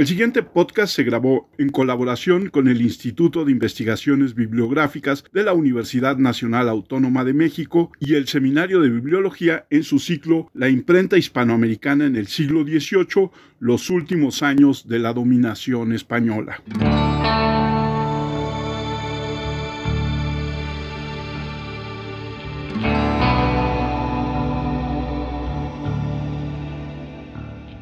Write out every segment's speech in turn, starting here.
El siguiente podcast se grabó en colaboración con el Instituto de Investigaciones Bibliográficas de la Universidad Nacional Autónoma de México y el Seminario de Bibliología en su ciclo La imprenta hispanoamericana en el siglo XVIII, los últimos años de la dominación española.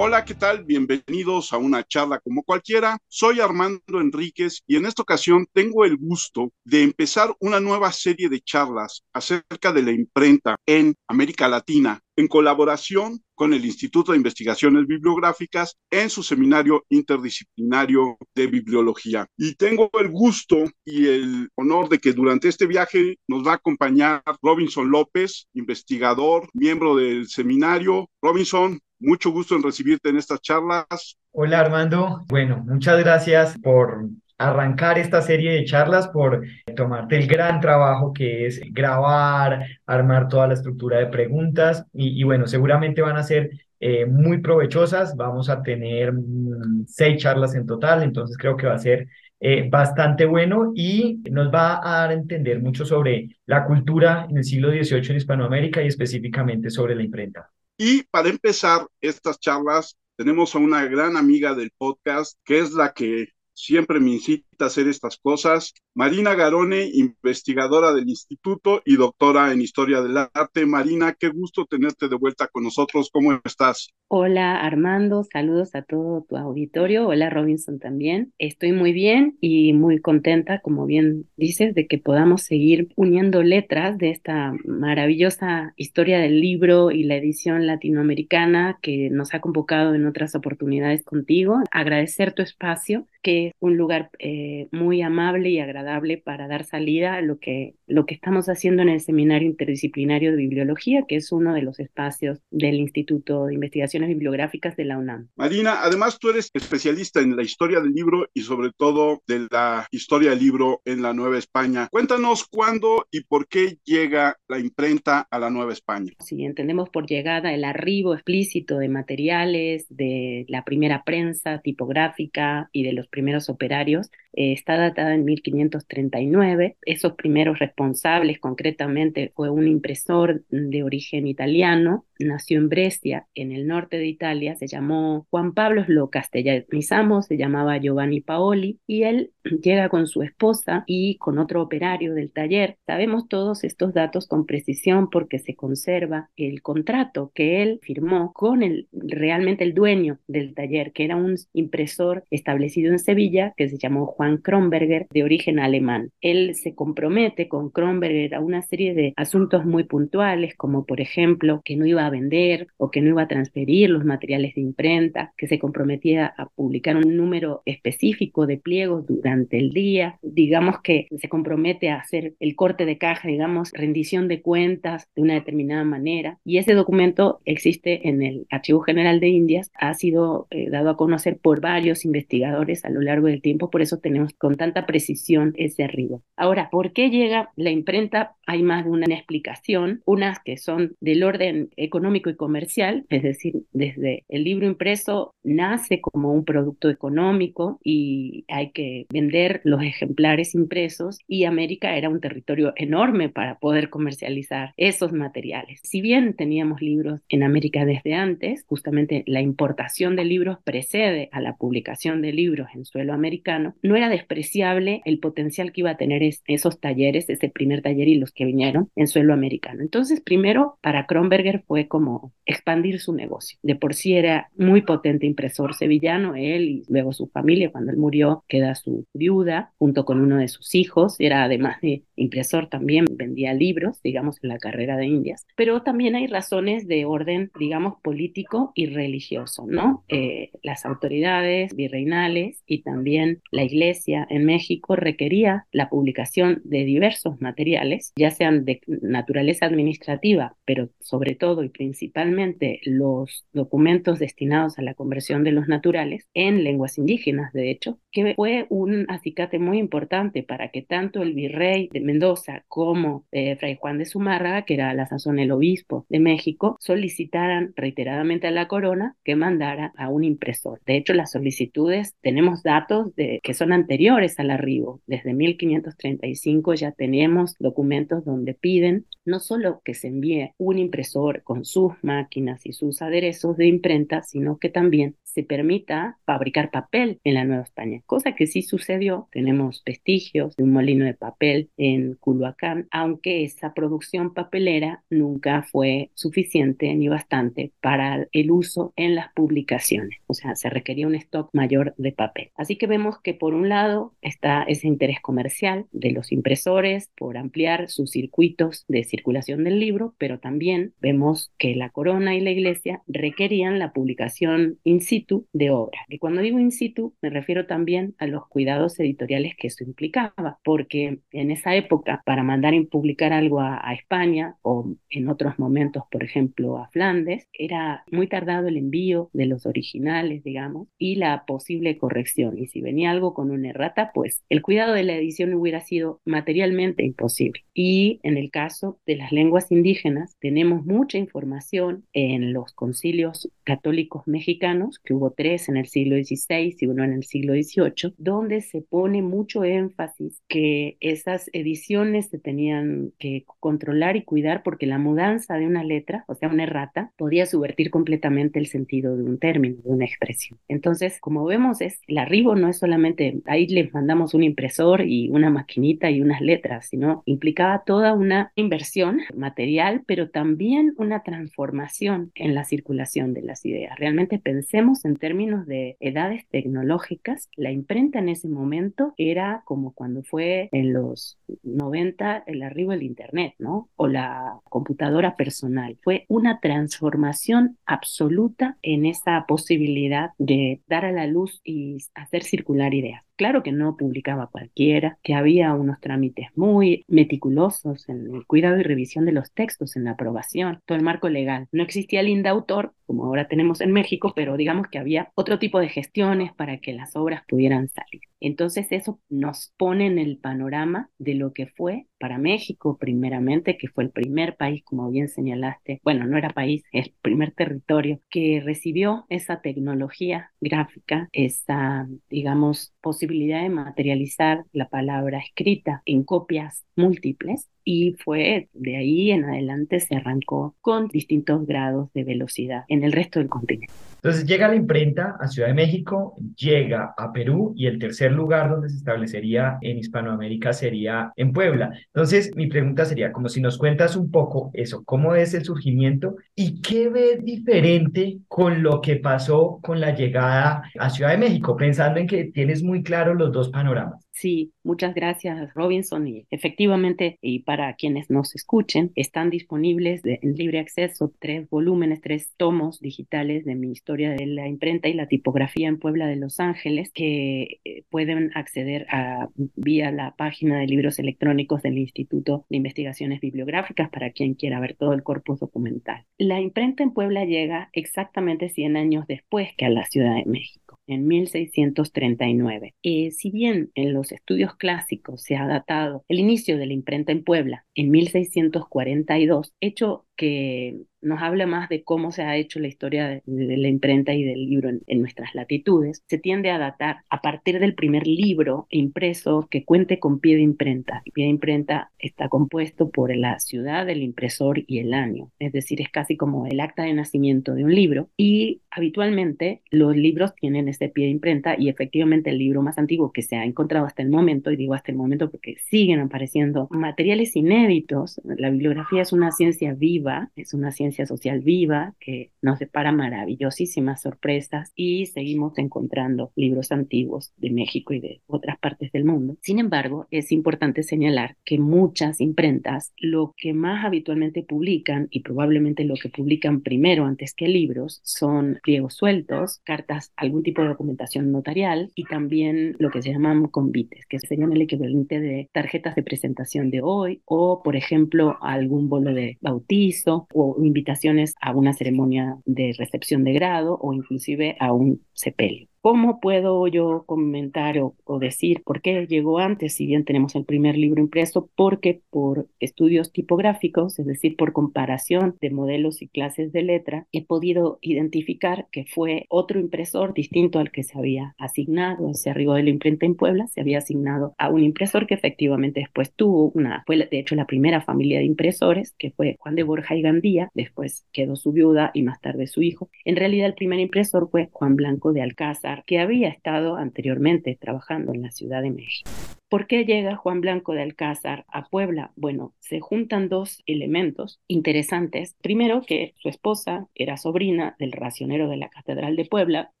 Hola, ¿qué tal? Bienvenidos a una charla como cualquiera. Soy Armando Enríquez y en esta ocasión tengo el gusto de empezar una nueva serie de charlas acerca de la imprenta en América Latina en colaboración con el Instituto de Investigaciones Bibliográficas en su seminario interdisciplinario de bibliología. Y tengo el gusto y el honor de que durante este viaje nos va a acompañar Robinson López, investigador, miembro del seminario. Robinson, mucho gusto en recibirte en estas charlas. Hola Armando, bueno, muchas gracias por arrancar esta serie de charlas, por tomarte el gran trabajo que es grabar, armar toda la estructura de preguntas y, bueno, seguramente van a ser eh, muy provechosas. Vamos a tener mm, seis charlas en total, entonces creo que va a ser eh, bastante bueno y nos va a dar a entender mucho sobre la cultura en el siglo XVIII en Hispanoamérica y específicamente sobre la imprenta. Y para empezar estas charlas, tenemos a una gran amiga del podcast, que es la que siempre me incita a hacer estas cosas. Marina Garone, investigadora del instituto y doctora en historia del arte. Marina, qué gusto tenerte de vuelta con nosotros. ¿Cómo estás? Hola Armando, saludos a todo tu auditorio. Hola Robinson también. Estoy muy bien y muy contenta, como bien dices, de que podamos seguir uniendo letras de esta maravillosa historia del libro y la edición latinoamericana que nos ha convocado en otras oportunidades contigo. Agradecer tu espacio, que es un lugar eh, muy amable y agradable para dar salida a lo que, lo que estamos haciendo en el Seminario Interdisciplinario de Bibliología, que es uno de los espacios del Instituto de Investigación bibliográficas de la UNAM. Marina, además tú eres especialista en la historia del libro y sobre todo de la historia del libro en la Nueva España. Cuéntanos cuándo y por qué llega la imprenta a la Nueva España. Sí, entendemos por llegada el arribo explícito de materiales, de la primera prensa tipográfica y de los primeros operarios, eh, está datada en 1539. Esos primeros responsables concretamente fue un impresor de origen italiano, nació en Brescia, en el norte de Italia, se llamó Juan Pablo, lo castellanizamos, se llamaba Giovanni Paoli, y él llega con su esposa y con otro operario del taller. Sabemos todos estos datos con precisión porque se conserva el contrato que él firmó con el realmente el dueño del taller, que era un impresor establecido en Sevilla que se llamó Juan Kronberger, de origen alemán. Él se compromete con Kronberger a una serie de asuntos muy puntuales, como por ejemplo que no iba a vender o que no iba a transferir los materiales de imprenta, que se comprometía a publicar un número específico de pliegos durante el día, digamos que se compromete a hacer el corte de caja, digamos, rendición de cuentas de una determinada manera. Y ese documento existe en el Archivo General de Indias, ha sido eh, dado a conocer por varios investigadores a lo largo del tiempo, por eso tenemos con tanta precisión ese arribo. Ahora, ¿por qué llega la imprenta? Hay más de una explicación, unas que son del orden económico y comercial, es decir, desde el libro impreso nace como un producto económico y hay que vender los ejemplares impresos y América era un territorio enorme para poder comercializar esos materiales. Si bien teníamos libros en América desde antes, justamente la importación de libros precede a la publicación de libros en suelo americano, no era despreciable el potencial que iba a tener esos talleres, ese primer taller y los que vinieron en suelo americano. Entonces, primero, para Kronberger fue como expandir su negocio. De por sí era muy potente impresor sevillano, él y luego su familia, cuando él murió, queda su viuda junto con uno de sus hijos, era además de impresor también, vendía libros, digamos, en la carrera de Indias, pero también hay razones de orden, digamos, político y religioso, ¿no? Eh, las autoridades virreinales y también la iglesia en México requería la publicación de diversos materiales, ya sean de naturaleza administrativa, pero sobre todo y principalmente los documentos destinados a la conversión de los naturales en lenguas indígenas, de hecho, fue un acicate muy importante para que tanto el virrey de Mendoza como eh, Fray Juan de Zumárraga, que era la sazón el obispo de México, solicitaran reiteradamente a la corona que mandara a un impresor. De hecho, las solicitudes, tenemos datos de, que son anteriores al arribo. Desde 1535 ya tenemos documentos donde piden no solo que se envíe un impresor con sus máquinas y sus aderezos de imprenta, sino que también se permita fabricar papel en la Nueva España, cosa que sí sucedió. Tenemos vestigios de un molino de papel en Culhuacán, aunque esa producción papelera nunca fue suficiente ni bastante para el uso en las publicaciones. O sea, se requería un stock mayor de papel. Así que vemos que por un lado está ese interés comercial de los impresores por ampliar sus circuitos de circulación del libro, pero también vemos que la corona y la iglesia requerían la publicación in situ de obra. Y cuando digo in situ, me refiero también a los cuidados editoriales que eso implicaba, porque en esa época, para mandar y publicar algo a, España o en otros momentos, por ejemplo, a Flandes, era muy tardado el envío de los originales, digamos, y la posible corrección. Y si venía algo con una errata, pues el cuidado de la edición hubiera sido materialmente imposible. Y en el caso de las lenguas indígenas, tenemos mucha información en los concilios católicos mexicanos que hubo tres en el siglo XVI y uno en el siglo XVIII, donde se pone mucho énfasis que esas ediciones se tenían que controlar y cuidar porque la mudanza de una letra, o sea, una errata, podía subvertir completamente el sentido de un término, de una expresión. Entonces, como vemos, es el arribo no es solamente ahí les mandamos un impresor y una maquinita y unas letras, sino implicaba toda una inversión material, pero también una transformación en la circulación de las ideas. Realmente pensemos en términos de edades tecnológicas, la imprenta en ese momento era como cuando fue en los 90 el arribo del Internet, ¿no? O la computadora personal. Fue una transformación absoluta en esa posibilidad de dar a la luz y hacer circular ideas. Claro que no publicaba cualquiera, que había unos trámites muy meticulosos en el cuidado y revisión de los textos, en la aprobación, todo el marco legal. No existía el INDAUTOR, como ahora tenemos en México, pero digamos que había otro tipo de gestiones para que las obras pudieran salir. Entonces eso nos pone en el panorama de lo que fue para México primeramente, que fue el primer país, como bien señalaste, bueno, no era país, el primer territorio que recibió esa tecnología gráfica, esa, digamos, posibilidad de materializar la palabra escrita en copias múltiples y fue de ahí en adelante se arrancó con distintos grados de velocidad en el resto del continente. Entonces llega la imprenta a Ciudad de México, llega a Perú y el tercer lugar donde se establecería en Hispanoamérica sería en Puebla. Entonces mi pregunta sería como si nos cuentas un poco eso, cómo es el surgimiento y qué ves diferente con lo que pasó con la llegada a Ciudad de México, pensando en que tienes muy claro los dos panoramas. Sí, muchas gracias Robinson y efectivamente y para quienes nos escuchen están disponibles en libre acceso tres volúmenes, tres tomos digitales de mi historia de la imprenta y la tipografía en Puebla de Los Ángeles que eh, pueden acceder a vía la página de libros electrónicos del Instituto de Investigaciones Bibliográficas para quien quiera ver todo el corpus documental. La imprenta en Puebla llega exactamente 100 años después que a la Ciudad de México en 1639. Eh, si bien en los estudios clásicos se ha datado el inicio de la imprenta en Puebla en 1642, hecho que nos habla más de cómo se ha hecho la historia de, la imprenta y del libro en, nuestras latitudes, se tiende a datar a partir del primer libro impreso que cuente con pie de imprenta. El pie de imprenta está compuesto por la ciudad, el impresor y el año, es decir, es casi como el acta de nacimiento de un libro y habitualmente los libros tienen ese pie de imprenta y efectivamente el libro más antiguo que se ha encontrado hasta el momento, y digo hasta el momento porque siguen apareciendo materiales inéditos, la bibliografía es una ciencia viva, es una ciencia social viva que nos depara maravillosísimas sorpresas y seguimos encontrando libros antiguos de México y de otras partes del mundo. Sin embargo, es importante señalar que muchas imprentas lo que más habitualmente publican y probablemente lo que publican primero antes que libros son pliegos sueltos, cartas, algún tipo de documentación notarial y también lo que se llaman convites, que serían el equivalente de tarjetas de presentación de hoy o, por ejemplo, algún bolo de bautizo o invitaciones a una ceremonia de recepción de grado o inclusive a un sepelio. ¿Cómo puedo yo comentar o, decir por qué llegó antes, si bien tenemos el primer libro impreso? Porque por estudios tipográficos, es decir, por comparación de modelos y clases de letra, he podido identificar que fue otro impresor distinto al que se había asignado. Se arribó de la imprenta en Puebla, se había asignado a un impresor que efectivamente después tuvo una, fue de hecho la primera familia de impresores, que fue Juan de Borja y Gandía, después quedó su viuda y más tarde su hijo. En realidad el primer impresor fue Juan Blanco de Alcázar, que había estado anteriormente trabajando en la Ciudad de México. ¿Por qué llega Juan Blanco de Alcázar a Puebla? Bueno, se juntan dos elementos interesantes. Primero, que su esposa era sobrina del racionero de la Catedral de Puebla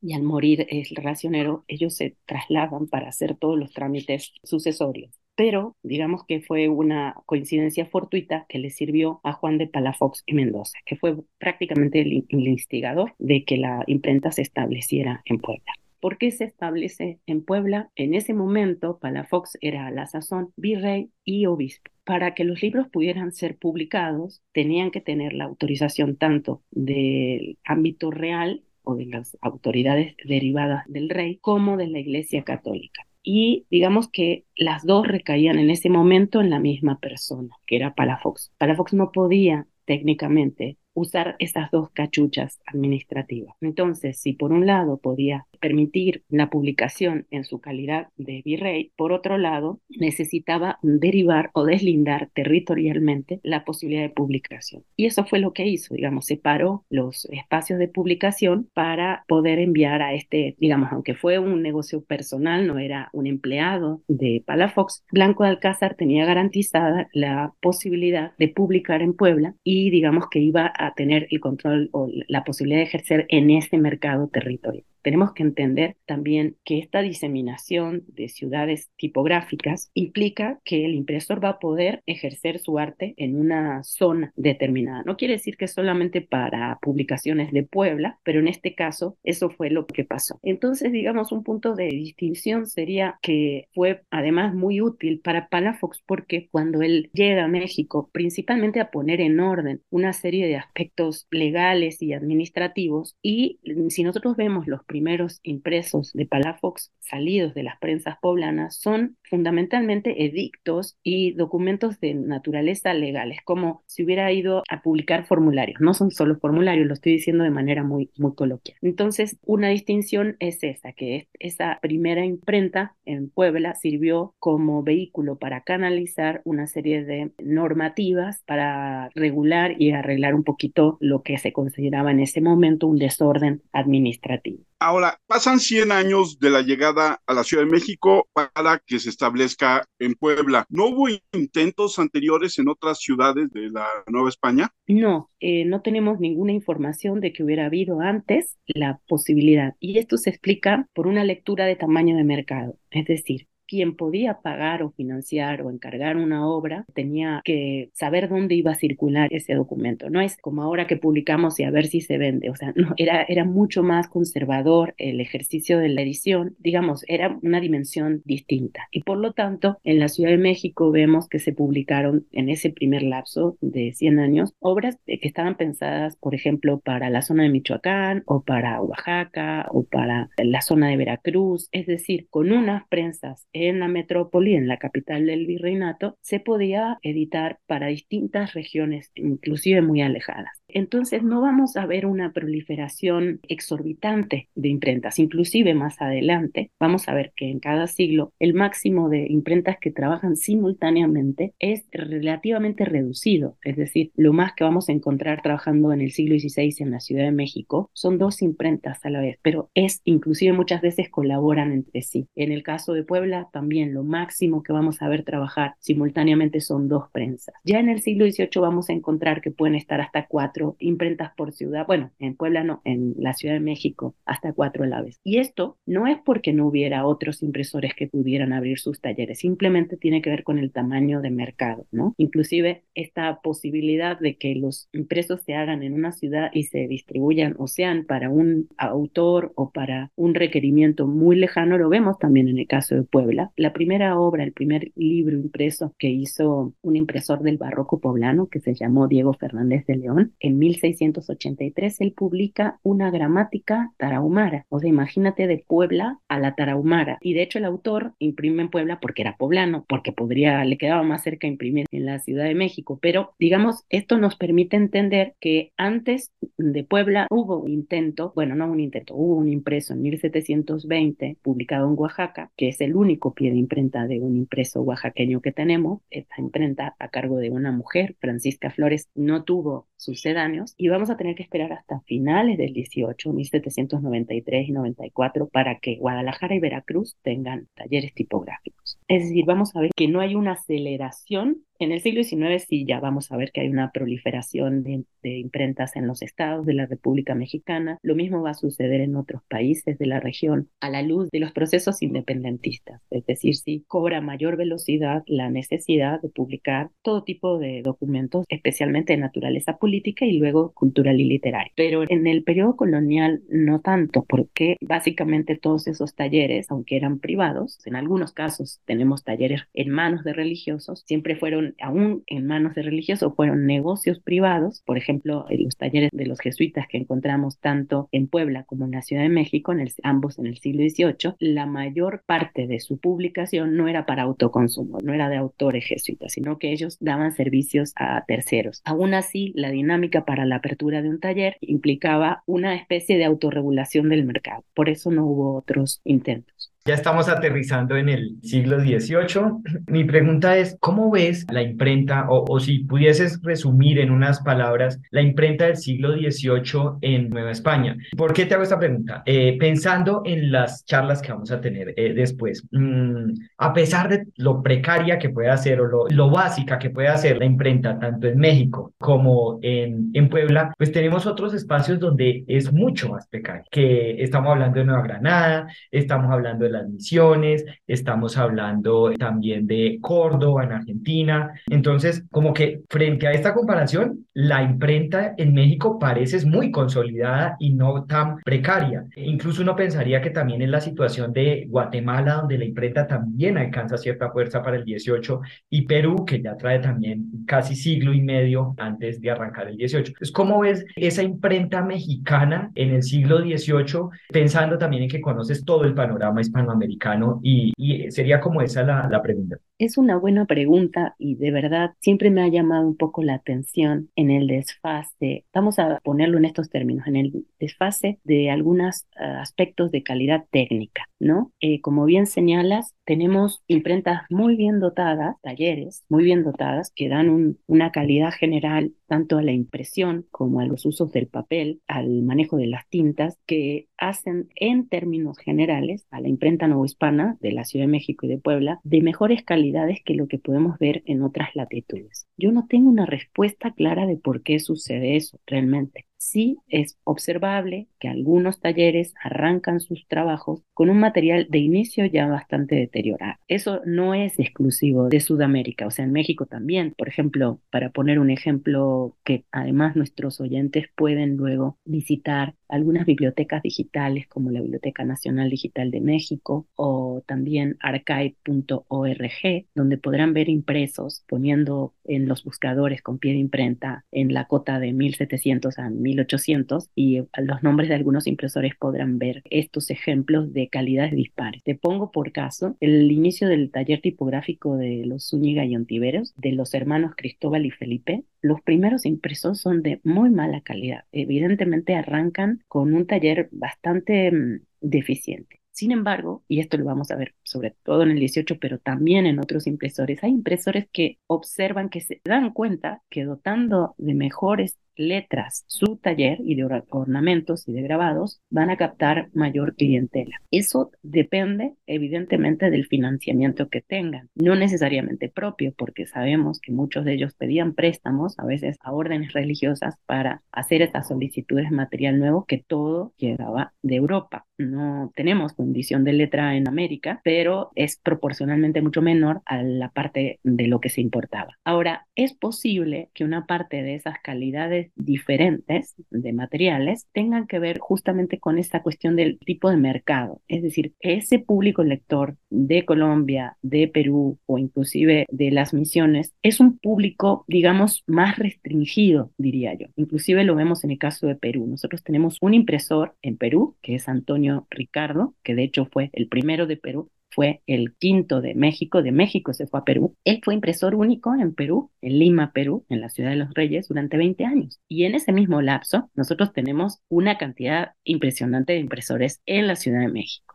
y al morir el racionero, ellos se trasladan para hacer todos los trámites sucesorios pero digamos que fue una coincidencia fortuita que le sirvió a Juan de Palafox y Mendoza, que fue prácticamente el, instigador de que la imprenta se estableciera en Puebla. ¿Por qué se establece en Puebla? En ese momento, Palafox era a la sazón virrey y obispo. Para que los libros pudieran ser publicados, tenían que tener la autorización tanto del ámbito real o de las autoridades derivadas del rey como de la Iglesia Católica y digamos que las dos recaían en ese momento en la misma persona, que era Palafox. Palafox no podía técnicamente usar esas dos cachuchas administrativas. Entonces, si por un lado podía permitir la publicación en su calidad de virrey, por otro lado necesitaba derivar o deslindar territorialmente la posibilidad de publicación. Y eso fue lo que hizo, digamos, separó los espacios de publicación para poder enviar a este, digamos, aunque fue un negocio personal, no era un empleado de Palafox, Blanco de Alcázar tenía garantizada la posibilidad de publicar en Puebla y digamos que iba a tener el control o la posibilidad de ejercer en este mercado territorial tenemos que entender también que esta diseminación de ciudades tipográficas implica que el impresor va a poder ejercer su arte en una zona determinada. No quiere decir que solamente para publicaciones de Puebla, pero en este caso eso fue lo que pasó. Entonces, digamos, un punto de distinción sería que fue además muy útil para Palafox porque cuando él llega a México, principalmente a poner en orden una serie de aspectos legales y administrativos, y si nosotros vemos los primeros impresos de Palafox salidos de las prensas poblanas son fundamentalmente edictos y documentos de naturaleza legales, como si hubiera ido a publicar formularios. No son solo formularios, lo estoy diciendo de manera muy, muy coloquial. Entonces, una distinción es esa, que esa primera imprenta en Puebla sirvió como vehículo para canalizar una serie de normativas para regular y arreglar un poquito lo que se consideraba en ese momento un desorden administrativo. Ahora, pasan 100 años de la llegada a la Ciudad de México para que se establezca en Puebla. ¿No hubo intentos anteriores en otras ciudades de la Nueva España? No, eh, no tenemos ninguna información de que hubiera habido antes la posibilidad. Y esto se explica por una lectura de tamaño de mercado. Es decir, quien podía pagar o financiar o encargar una obra tenía que saber dónde iba a circular ese documento. No es como ahora que publicamos y a ver si se vende. O sea, no, era, era mucho más conservador el ejercicio de la edición. Digamos, era una dimensión distinta. Y por lo tanto, en la Ciudad de México vemos que se publicaron en ese primer lapso de 100 años obras que estaban pensadas, por ejemplo, para la zona de Michoacán o para Oaxaca o para la zona de Veracruz. Es decir, con unas prensas en la metrópoli, en la capital del virreinato, se podía editar para distintas regiones, inclusive muy alejadas. Entonces no vamos a ver una proliferación exorbitante de imprentas, inclusive más adelante vamos a ver que en cada siglo el máximo de imprentas que trabajan simultáneamente es relativamente reducido, es decir, lo más que vamos a encontrar trabajando en el siglo XVI en la Ciudad de México son dos imprentas a la vez, pero es inclusive muchas veces colaboran entre sí. En el caso de Puebla también lo máximo que vamos a ver trabajar simultáneamente son dos prensas. Ya en el siglo XVIII vamos a encontrar que pueden estar hasta cuatro imprentas por ciudad, bueno, en Puebla no, en la Ciudad de México hasta cuatro a la vez. Y esto no es porque no hubiera otros impresores que pudieran abrir sus talleres, simplemente tiene que ver con el tamaño de mercado, ¿no? Inclusive esta posibilidad de que los impresos se hagan en una ciudad y se distribuyan o sean para un autor o para un requerimiento muy lejano, lo vemos también en el caso de Puebla. La primera obra, el primer libro impreso que hizo un impresor del barroco poblano que se llamó Diego Fernández de León, en 1683 él publica una gramática tarahumara. O sea, imagínate de Puebla a la tarahumara. Y de hecho el autor imprime en Puebla porque era poblano, porque podría, le quedaba más cerca imprimir en la Ciudad de México. Pero digamos, esto nos permite entender que antes de Puebla hubo un intento, bueno, no un intento, hubo un impreso en 1720 publicado en Oaxaca, que es el único pie de imprenta de un impreso oaxaqueño que tenemos. Esta imprenta a cargo de una mujer, Francisca Flores, no tuvo sucedáneos y vamos a tener que esperar hasta finales del 18, 1793 y 94 para que Guadalajara y Veracruz tengan talleres tipográficos. Es decir, vamos a ver que no hay una aceleración en el siglo XIX sí ya vamos a ver que hay una proliferación de, imprentas en los estados de la República Mexicana. Lo mismo va a suceder en otros países de la región a la luz de los procesos independentistas. Es decir, si cobra mayor velocidad la necesidad de publicar todo tipo de documentos, especialmente de naturaleza política y luego cultural y literaria. Pero en el periodo colonial no tanto, porque básicamente todos esos talleres, aunque eran privados, en algunos casos tenemos talleres en manos de religiosos, siempre fueron aún en manos de religiosos, fueron negocios privados, por ejemplo, los talleres de los jesuitas que encontramos tanto en Puebla como en la Ciudad de México, en ambos en el siglo XVIII, la mayor parte de su publicación no era para autoconsumo, no era de autores jesuitas, sino que ellos daban servicios a terceros. Aún así, la dinámica para la apertura de un taller implicaba una especie de autorregulación del mercado, por eso no hubo otros intentos. Ya estamos aterrizando en el siglo XVIII. Mi pregunta es, ¿cómo ves la imprenta, o, si pudieses resumir en unas palabras, la imprenta del siglo XVIII en Nueva España? ¿Por qué te hago esta pregunta? Eh, pensando en las charlas que vamos a tener eh, después, mm, a pesar de lo precaria que pueda ser o lo, lo, básica que pueda ser la imprenta, tanto en México como en, en Puebla, pues tenemos otros espacios donde es mucho más precario, que estamos hablando de Nueva Granada, estamos hablando de la misiones, estamos hablando también de Córdoba en Argentina. Entonces, como que frente a esta comparación, la imprenta en México parece muy consolidada y no tan precaria. Incluso uno pensaría que también es la situación de Guatemala, donde la imprenta también alcanza cierta fuerza para el 18, y Perú, que ya trae también casi siglo y medio antes de arrancar el 18. Entonces, ¿cómo ves esa imprenta mexicana en el siglo 18, pensando también en que conoces todo el panorama hispano americano y, sería como esa la, la pregunta. Es una buena pregunta y de verdad siempre me ha llamado un poco la atención en el desfase, vamos a ponerlo en estos términos, en el desfase de algunos eh, aspectos de calidad técnica, ¿no? Eh, como bien señalas, tenemos imprentas muy bien dotadas, talleres muy bien dotadas, que dan una calidad general tanto a la impresión como a los usos del papel, al manejo de las tintas, que hacen en términos generales a la imprenta novohispana de la Ciudad de México y de Puebla de mejores calidades que lo que podemos ver en otras latitudes. Yo no tengo una respuesta clara de por qué sucede eso realmente sí es observable que algunos talleres arrancan sus trabajos con un material de inicio ya bastante deteriorado. Eso no es exclusivo de Sudamérica, o sea, en México también. Por ejemplo, para poner un ejemplo que además nuestros oyentes pueden luego visitar algunas bibliotecas digitales como la Biblioteca Nacional Digital de México o también archive.org, donde podrán ver impresos poniendo en los buscadores con pie de imprenta en la cota de 1700 a 1800 y los nombres de algunos impresores podrán ver estos ejemplos de calidades dispares. Te pongo por caso el inicio del taller tipográfico de los Zúñiga y Ontiveros, de los hermanos Cristóbal y Felipe. Los primeros impresos son de muy mala calidad. Evidentemente arrancan con un taller bastante mm, deficiente. Sin embargo, y esto lo vamos a ver sobre todo en el 18, pero también en otros impresores, hay impresores que observan, que se dan cuenta que dotando de mejores letras, su taller y de ornamentos y de grabados van a captar mayor clientela. Eso depende evidentemente del financiamiento que tengan, no necesariamente propio, porque sabemos que muchos de ellos pedían préstamos, a veces a órdenes religiosas, para hacer estas solicitudes de material nuevo que todo llegaba de Europa. No tenemos condición de letra en América, pero es proporcionalmente mucho menor a la parte de lo que se importaba. Ahora, es posible que una parte de esas calidades diferentes de materiales tengan que ver justamente con esta cuestión del tipo de mercado. Es decir, ese público lector de Colombia, de Perú o inclusive de las misiones es un público, digamos, más restringido, diría yo. Inclusive lo vemos en el caso de Perú. Nosotros tenemos un impresor en Perú, que es Antonio Ricardo, que de hecho fue el primero de Perú, fue el quinto de México, de México se fue a Perú. Él fue impresor único en Perú, en Lima, Perú, en la ciudad de los Reyes, durante 20 años. Y en ese mismo lapso, nosotros tenemos una cantidad impresionante de impresores en la Ciudad de México.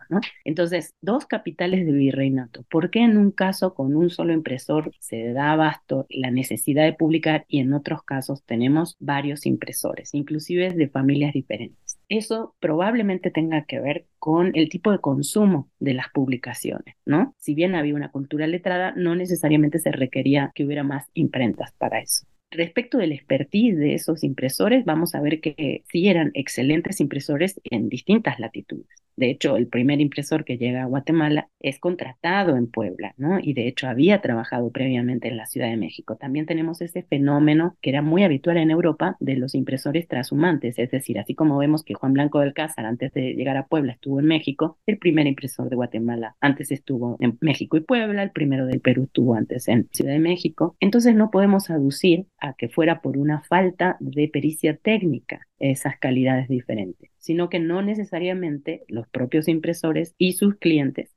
Entonces, dos capitales de virreinato. ¿Por qué en un caso con un solo impresor se da abasto la necesidad de publicar y en otros casos tenemos varios impresores, inclusive de familias diferentes? Eso probablemente tenga que ver con el tipo de consumo de las publicaciones, ¿no? Si bien había una cultura letrada, no necesariamente se requería que hubiera más imprentas para eso. Respecto del expertise de esos impresores, vamos a ver que sí eran excelentes impresores en distintas latitudes. De hecho, el primer impresor que llega a Guatemala es contratado en Puebla, ¿no? Y de hecho había trabajado previamente en la Ciudad de México. También tenemos ese fenómeno que era muy habitual en Europa de los impresores transhumantes, es decir, así como vemos que Juan Blanco del Cázar antes de llegar a Puebla estuvo en México, el primer impresor de Guatemala antes estuvo en México y Puebla, el primero del Perú estuvo antes en Ciudad de México. Entonces no podemos aducir a que fuera por una falta de pericia técnica esas calidades diferentes, sino que no necesariamente los propios impresores y sus clientes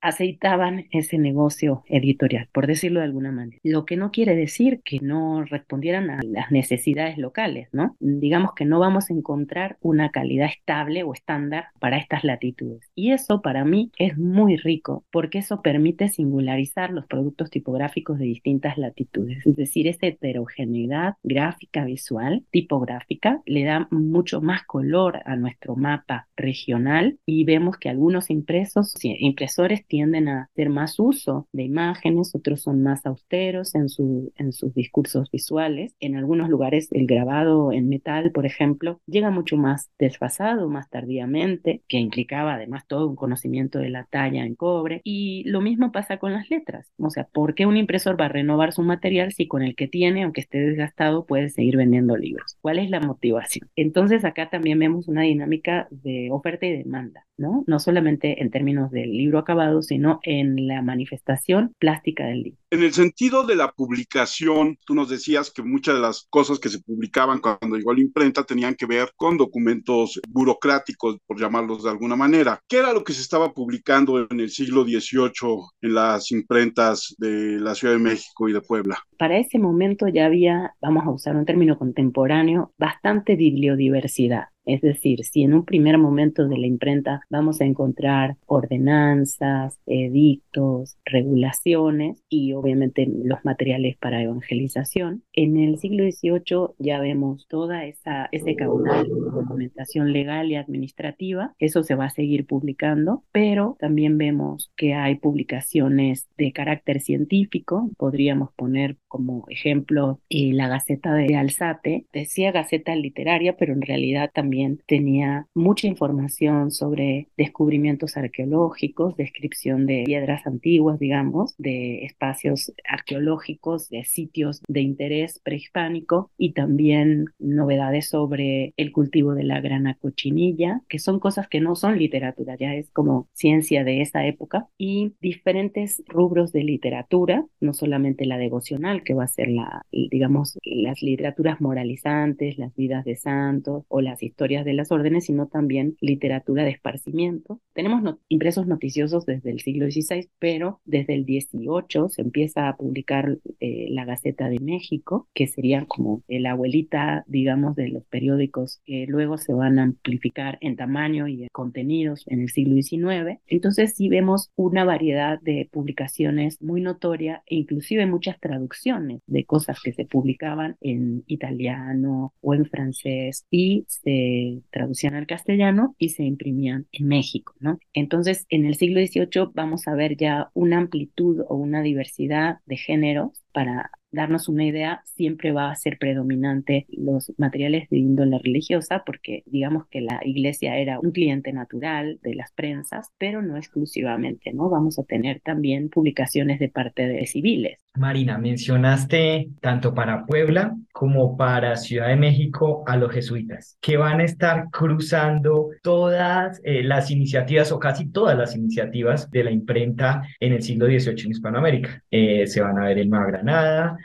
aceitaban ese negocio editorial, por decirlo de alguna manera. Lo que no quiere decir que no respondieran a las necesidades locales, ¿no? Digamos que no vamos a encontrar una calidad estable o estándar para estas latitudes. Y eso para mí es muy rico, porque eso permite singularizar los productos tipográficos de distintas latitudes. Es decir, esa heterogeneidad gráfica, visual, tipográfica, le da mucho más color a nuestro mapa regional y vemos que algunos impresos, impresores tienden a hacer más uso de imágenes, otros son más austeros en, su, en sus discursos visuales. En algunos lugares el grabado en metal, por ejemplo, llega mucho más desfasado, más tardíamente, que implicaba además todo un conocimiento de la talla en cobre. Y lo mismo pasa con las letras. O sea, ¿por qué un impresor va a renovar su material si con el que tiene, aunque esté desgastado, puede seguir vendiendo libros? ¿Cuál es la motivación? Entonces acá también vemos una dinámica de oferta y demanda, ¿no? No solamente en términos del libro acabado, sino en la manifestación plástica del libro. En el sentido de la publicación, tú nos decías que muchas de las cosas que se publicaban cuando llegó la imprenta tenían que ver con documentos burocráticos, por llamarlos de alguna manera. ¿Qué era lo que se estaba publicando en el siglo XVIII en las imprentas de la Ciudad de México y de Puebla? Para ese momento ya había, vamos a usar un término contemporáneo, bastante bibliodiversidad. Es decir, si en un primer momento de la imprenta vamos a encontrar ordenanzas, edictos, regulaciones y obviamente los materiales para evangelización, en el siglo XVIII ya vemos toda esa, ese caudal de documentación legal y administrativa. Eso se va a seguir publicando, pero también vemos que hay publicaciones de carácter científico. Podríamos poner como ejemplo eh, la Gaceta de Alzate. Decía Gaceta literaria, pero en realidad también tenía mucha información sobre descubrimientos arqueológicos, descripción de piedras antiguas, digamos, de espacios arqueológicos, de sitios de interés prehispánico y también novedades sobre el cultivo de la grana cochinilla, que son cosas que no son literatura, ya es como ciencia de esa época, y diferentes rubros de literatura, no solamente la devocional, que va a ser la, digamos, las literaturas moralizantes, las vidas de santos o las historias de las órdenes, sino también literatura de esparcimiento. Tenemos impresos noticiosos desde el siglo XVI, pero desde el XVIII se empieza a publicar eh, la Gaceta de México, que sería como la abuelita, digamos, de los periódicos que luego se van a amplificar en tamaño y en contenidos en el siglo XIX. Entonces sí vemos una variedad de publicaciones muy notoria e inclusive muchas traducciones de cosas que se publicaban en italiano o en francés y se traducían al castellano y se imprimían en México, ¿no? Entonces, en el siglo XVIII vamos a ver ya una amplitud o una diversidad de géneros para darnos una idea, siempre va a ser predominante los materiales de índole religiosa, porque digamos que la iglesia era un cliente natural de las prensas, pero no exclusivamente, ¿no? Vamos a tener también publicaciones de parte de civiles. Marina, mencionaste tanto para Puebla como para Ciudad de México a los jesuitas, que van a estar cruzando todas eh, las iniciativas o casi todas las iniciativas de la imprenta en el siglo XVIII en Hispanoamérica. Eh, se van a ver en Nueva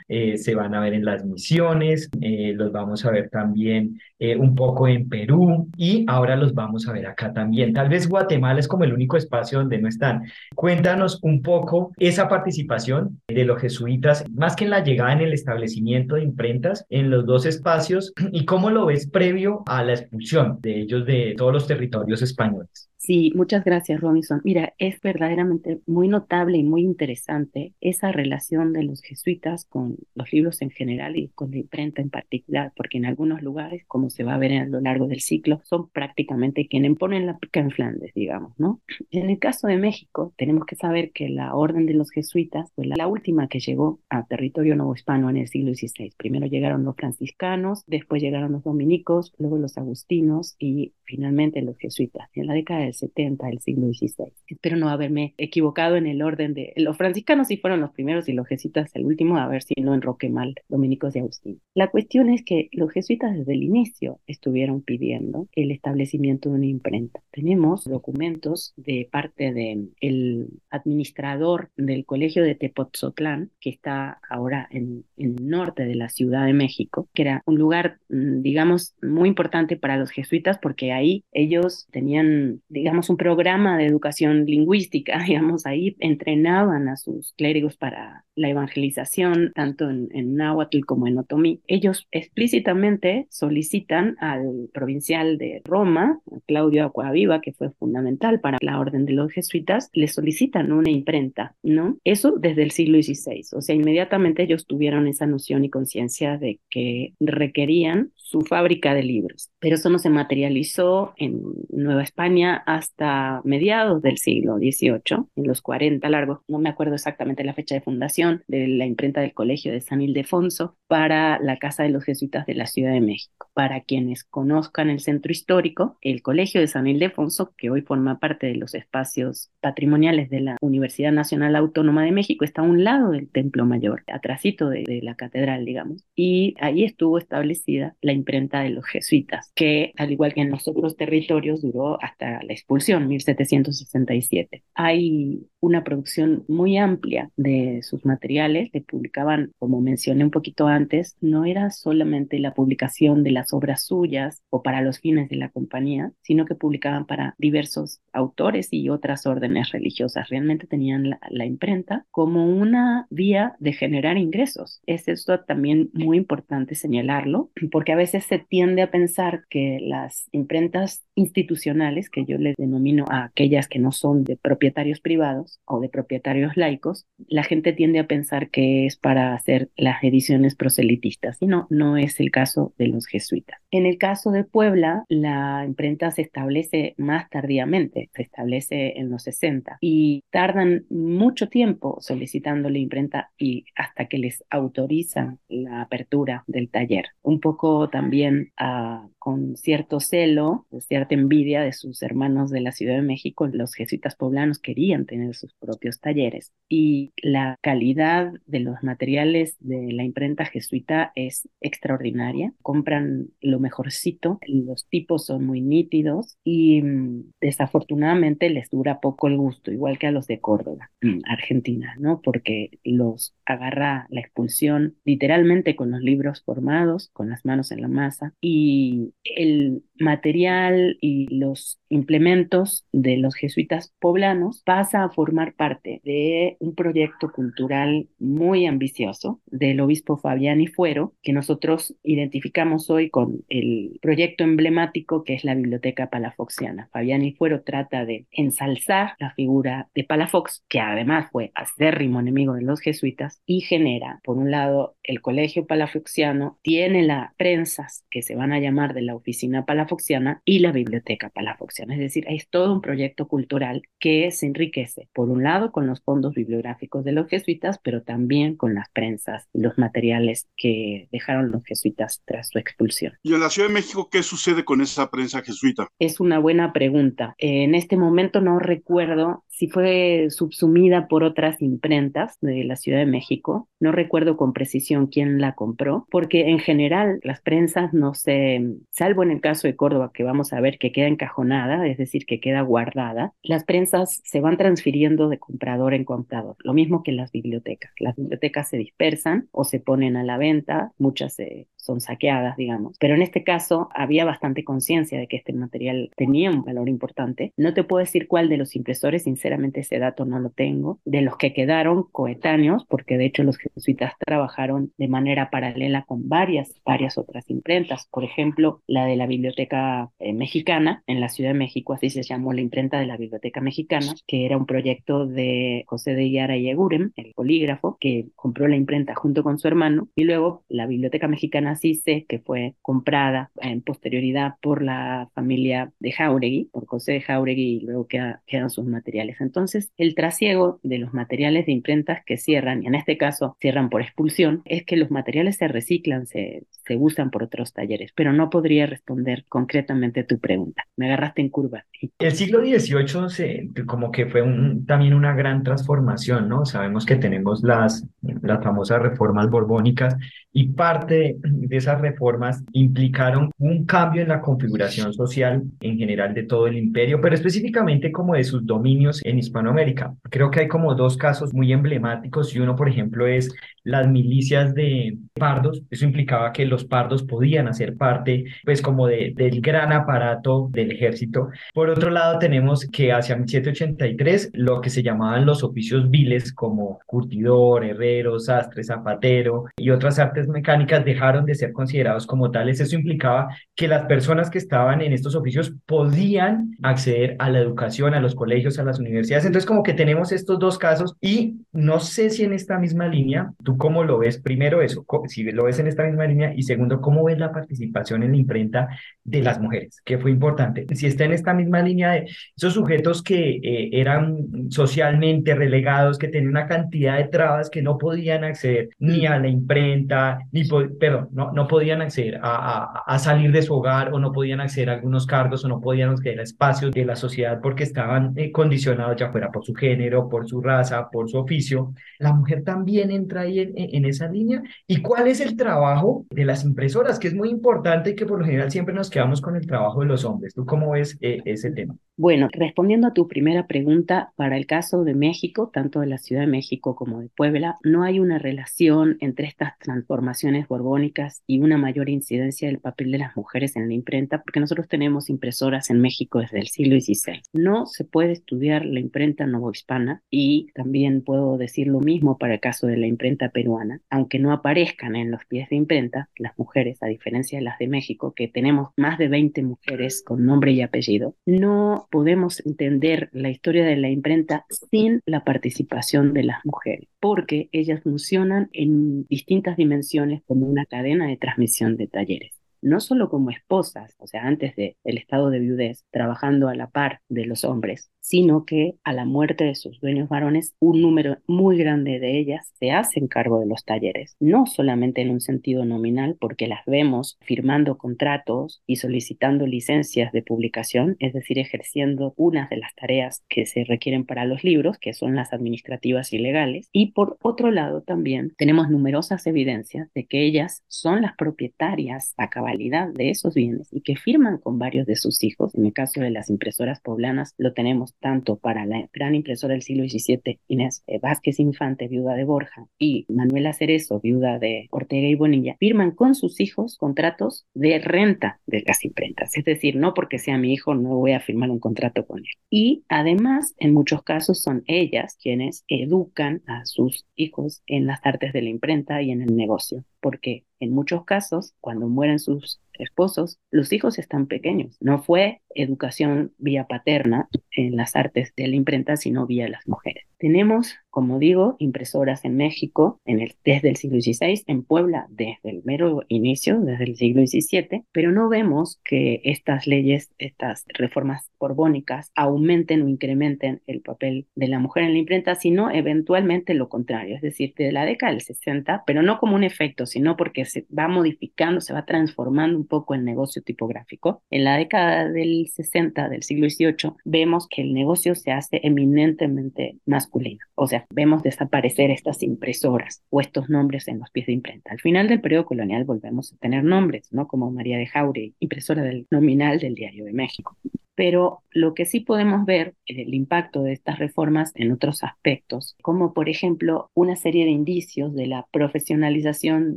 eh, se van a ver en las misiones, los vamos a ver también un poco en Perú y ahora los vamos a ver acá también. Tal vez Guatemala es como el único espacio donde no están. Cuéntanos un poco esa participación de los jesuitas más que en la llegada en el establecimiento de imprentas en los dos espacios y cómo lo ves previo a la expulsión de ellos de todos los territorios españoles. Sí, muchas gracias, Robinson. Mira, es verdaderamente muy notable y muy interesante esa relación de los jesuitas con los libros en general y con la imprenta en particular, porque en algunos lugares, como se va a ver a lo largo del ciclo, son prácticamente quienes ponen la pica en Flandes, digamos, ¿no? En el caso de México, tenemos que saber que la orden de los jesuitas fue la, última que llegó a territorio novohispano en el siglo XVI. Primero llegaron los franciscanos, después llegaron los dominicos, luego los agustinos y finalmente los jesuitas. En la década del 70 del siglo XVI. Espero no haberme equivocado en el orden de... Los franciscanos sí fueron los primeros y los jesuitas el último, a ver si no enroque mal dominicos y Agustín. La cuestión es que los jesuitas desde el inicio estuvieron pidiendo el establecimiento de una imprenta. Tenemos documentos de parte del el administrador del colegio de Tepotzotlán, que está ahora en, en el norte de la Ciudad de México, que era un lugar, mm, digamos, muy importante para los jesuitas porque ahí ellos tenían, digamos, un programa de educación lingüística, digamos, ahí entrenaban a sus clérigos para la evangelización, tanto en, en náhuatl como en otomí. Ellos explícitamente solicitan al provincial de Roma, Claudio Acuaviva, que fue fundamental para la orden de los jesuitas, le solicitan una imprenta, ¿no? Eso desde el siglo XVI, o sea, inmediatamente ellos tuvieron esa noción y conciencia de que requerían su fábrica de libros, pero eso no se materializó en Nueva España hasta mediados del siglo XVIII, en los 40 largos, no me acuerdo exactamente la fecha de fundación de la imprenta del Colegio de San Ildefonso para la Casa de los Jesuitas de la Ciudad de México. Para quienes conozcan el centro histórico, el Colegio de San Ildefonso, que hoy forma parte de los espacios patrimoniales de la Universidad Nacional Autónoma de México, está a un lado del Templo Mayor, atrásito de, de la catedral, digamos, y ahí estuvo establecida la imprenta de los jesuitas, que al igual que en los otros territorios duró hasta la expulsión, 1767. Hay una producción muy amplia de sus materiales, que publicaban, como mencioné un poquito antes, no era solamente la publicación de las obras suyas o para los fines de la compañía, sino que publicaban para diversos autores y otras órdenes religiosas. Realmente tenían la, la imprenta como una vía de generar ingresos. Es esto también muy importante señalarlo, porque a veces se tiende a pensar que las imprentas institucionales, que yo les denomino a aquellas que no son de propietarios privados o de propietarios laicos, la gente tiende a pensar que es para hacer las ediciones proselitistas, y no, es el caso de los jesuitas. En el caso de Puebla, la imprenta se establece más tardíamente, se establece en los 60 y tardan mucho tiempo solicitando la imprenta y hasta que les autorizan la apertura del taller. Un poco también ah, con cierto celo, cierta envidia de sus hermanos de la Ciudad de México, los jesuitas poblanos querían tener sus propios talleres y la calidad de los materiales de la imprenta jesuita es extraordinaria. Compran lo mejorcito, los tipos son muy nítidos y mm, desafortunadamente les dura poco el gusto, igual que a los de Córdoba, mm, Argentina, ¿no? Porque los agarra la expulsión literalmente con los libros formados, con las manos en la masa y el material y los implementos de los jesuitas poblanos pasa a formar parte de un proyecto cultural muy ambicioso del obispo Fabián y Fuero, que nosotros identificamos hoy con el proyecto emblemático que es la Biblioteca Palafoxiana. Fabián y Fuero trata de ensalzar la figura de Palafox, que además fue acérrimo enemigo de los jesuitas, y genera, por un lado, el colegio palafoxiano, tiene las prensas que se van a llamar de la oficina palafoxiana y la biblioteca palafoxiana. Es decir, es todo un proyecto cultural que se enriquece, por un lado, con los fondos bibliográficos de los jesuitas, pero también con las prensas y los materiales que dejaron los jesuitas tras su expulsión. ¿Y en la Ciudad de México qué sucede con esa prensa jesuita? Es una buena pregunta. En este momento no recuerdo si fue subsumida por otras imprentas de la Ciudad de México. No recuerdo con precisión quién la compró, porque en general las prensas no se, salvo en el caso de Córdoba, que vamos a ver que queda encajonada, es decir, que queda guardada, las prensas se van transfiriendo de comprador en comprador, lo mismo que las bibliotecas. Las bibliotecas se dispersan o se ponen a la venta, muchas se son saqueadas, digamos. Pero en este caso había bastante conciencia de que este material tenía un valor importante. No te puedo decir cuál de los impresores, ese dato no lo tengo, de los que quedaron coetáneos, porque de hecho los jesuitas trabajaron de manera paralela con varias, varias otras imprentas. Por ejemplo, la de la Biblioteca eh, Mexicana en la Ciudad de México, así se llamó la imprenta de la Biblioteca Mexicana, que era un proyecto de José de Yara y Eguren, el polígrafo, que compró la imprenta junto con su hermano, y luego la Biblioteca Mexicana sé que fue comprada en posterioridad por la familia de Jauregui, por José de Jauregui, y luego quedan sus materiales. Entonces, el trasiego de los materiales de imprentas que cierran, y en este caso cierran por expulsión, es que los materiales se reciclan, se, usan por otros talleres, pero no podría responder concretamente tu pregunta. Me agarraste en curva. El siglo XVIII se, como que fue también una gran transformación, ¿no? Sabemos que tenemos las, las famosas reformas borbónicas y parte de esas reformas implicaron un cambio en la configuración social en general de todo el imperio, pero específicamente como de sus dominios en Hispanoamérica. Creo que hay como dos casos muy emblemáticos y uno, por ejemplo, es las milicias de pardos. Eso implicaba que los pardos podían hacer parte, pues, como de, del gran aparato del ejército. Por otro lado, tenemos que hacia 1783 lo que se llamaban los oficios viles como curtidor, herrero, sastre, zapatero y otras artes mecánicas dejaron de ser considerados como tales. Eso implicaba que las personas que estaban en estos oficios podían acceder a la educación, a los colegios, a las universidades. Entonces, como que tenemos estos dos casos y no sé si en esta misma línea, ¿tú cómo lo ves? Primero eso, si lo ves en esta misma línea y segundo, ¿cómo ves la participación en la imprenta de las mujeres? Que fue importante. Si está en esta misma línea de esos sujetos que eh, eran socialmente relegados, que tenían una cantidad de trabas que no podían acceder ni a la imprenta, ni, perdón, no, no podían acceder a, a, salir de su hogar o no podían acceder a algunos cargos o no podían acceder a espacios de la sociedad porque estaban eh, condicionados ya fuera por su género, por su raza, por su oficio. La mujer también entra ahí en, esa línea. ¿Y cuál es el trabajo de las impresoras? Que es muy importante y que por lo general siempre nos quedamos con el trabajo de los hombres. ¿Tú cómo ves eh, ese tema? Bueno, respondiendo a tu primera pregunta, para el caso de México, tanto de la Ciudad de México como de Puebla, no hay una relación entre estas transformaciones borbónicas y una mayor incidencia del papel de las mujeres en la imprenta, porque nosotros tenemos impresoras en México desde el siglo XVI. No se puede estudiar la imprenta novohispana y también puedo decir lo mismo para el caso de la imprenta peruana, aunque no aparezcan en los pies de imprenta las mujeres, a diferencia de las de México, que tenemos más de 20 mujeres con nombre y apellido, no podemos entender la historia de la imprenta sin la participación de las mujeres, porque ellas funcionan en distintas dimensiones como una cadena de transmisión de talleres no solo como esposas, o sea, antes del estado de viudez, trabajando a la par de los hombres, sino que a la muerte de sus dueños varones, un número muy grande de ellas se hacen cargo de los talleres, no solamente en un sentido nominal, porque las vemos firmando contratos y solicitando licencias de publicación, es decir, ejerciendo unas de las tareas que se requieren para los libros, que son las administrativas y legales, y por otro lado también tenemos numerosas evidencias de que ellas son las propietarias a cabalidad de esos bienes y que firman con varios de sus hijos, en el caso de las impresoras poblanas lo tenemos tanto para la gran impresora del siglo XVII, Inés eh, Vázquez Infante, viuda de Borja, y Manuela Cerezo, viuda de Ortega y Bonilla, firman con sus hijos contratos de renta de las imprentas. Es decir, no porque sea mi hijo, no voy a firmar un contrato con él. Y además, en muchos casos son ellas quienes educan a sus hijos en las artes de la imprenta y en el negocio, porque en muchos casos, cuando mueren sus esposos, los hijos están pequeños. No fue educación vía paterna en las artes de la imprenta, sino vía las mujeres. Tenemos como digo, impresoras en México desde el siglo XVI, en Puebla desde el mero inicio, desde el siglo XVII, pero no vemos que estas leyes, estas reformas borbónicas aumenten o incrementen el papel de la mujer en la imprenta, sino eventualmente lo contrario, es decir, de la década del 60, pero no como un efecto, sino porque se va modificando, se va transformando un poco el negocio tipográfico. En la década del 60 del siglo XVIII vemos que el negocio se hace eminentemente masculino, o sea, vemos desaparecer estas impresoras o estos nombres en los pies de imprenta. Al final del periodo colonial volvemos a tener nombres, ¿no? Como María de Jauregui, impresora del nominal del Diario de México pero lo que sí podemos ver es el impacto de estas reformas en otros aspectos, como por ejemplo una serie de indicios de la profesionalización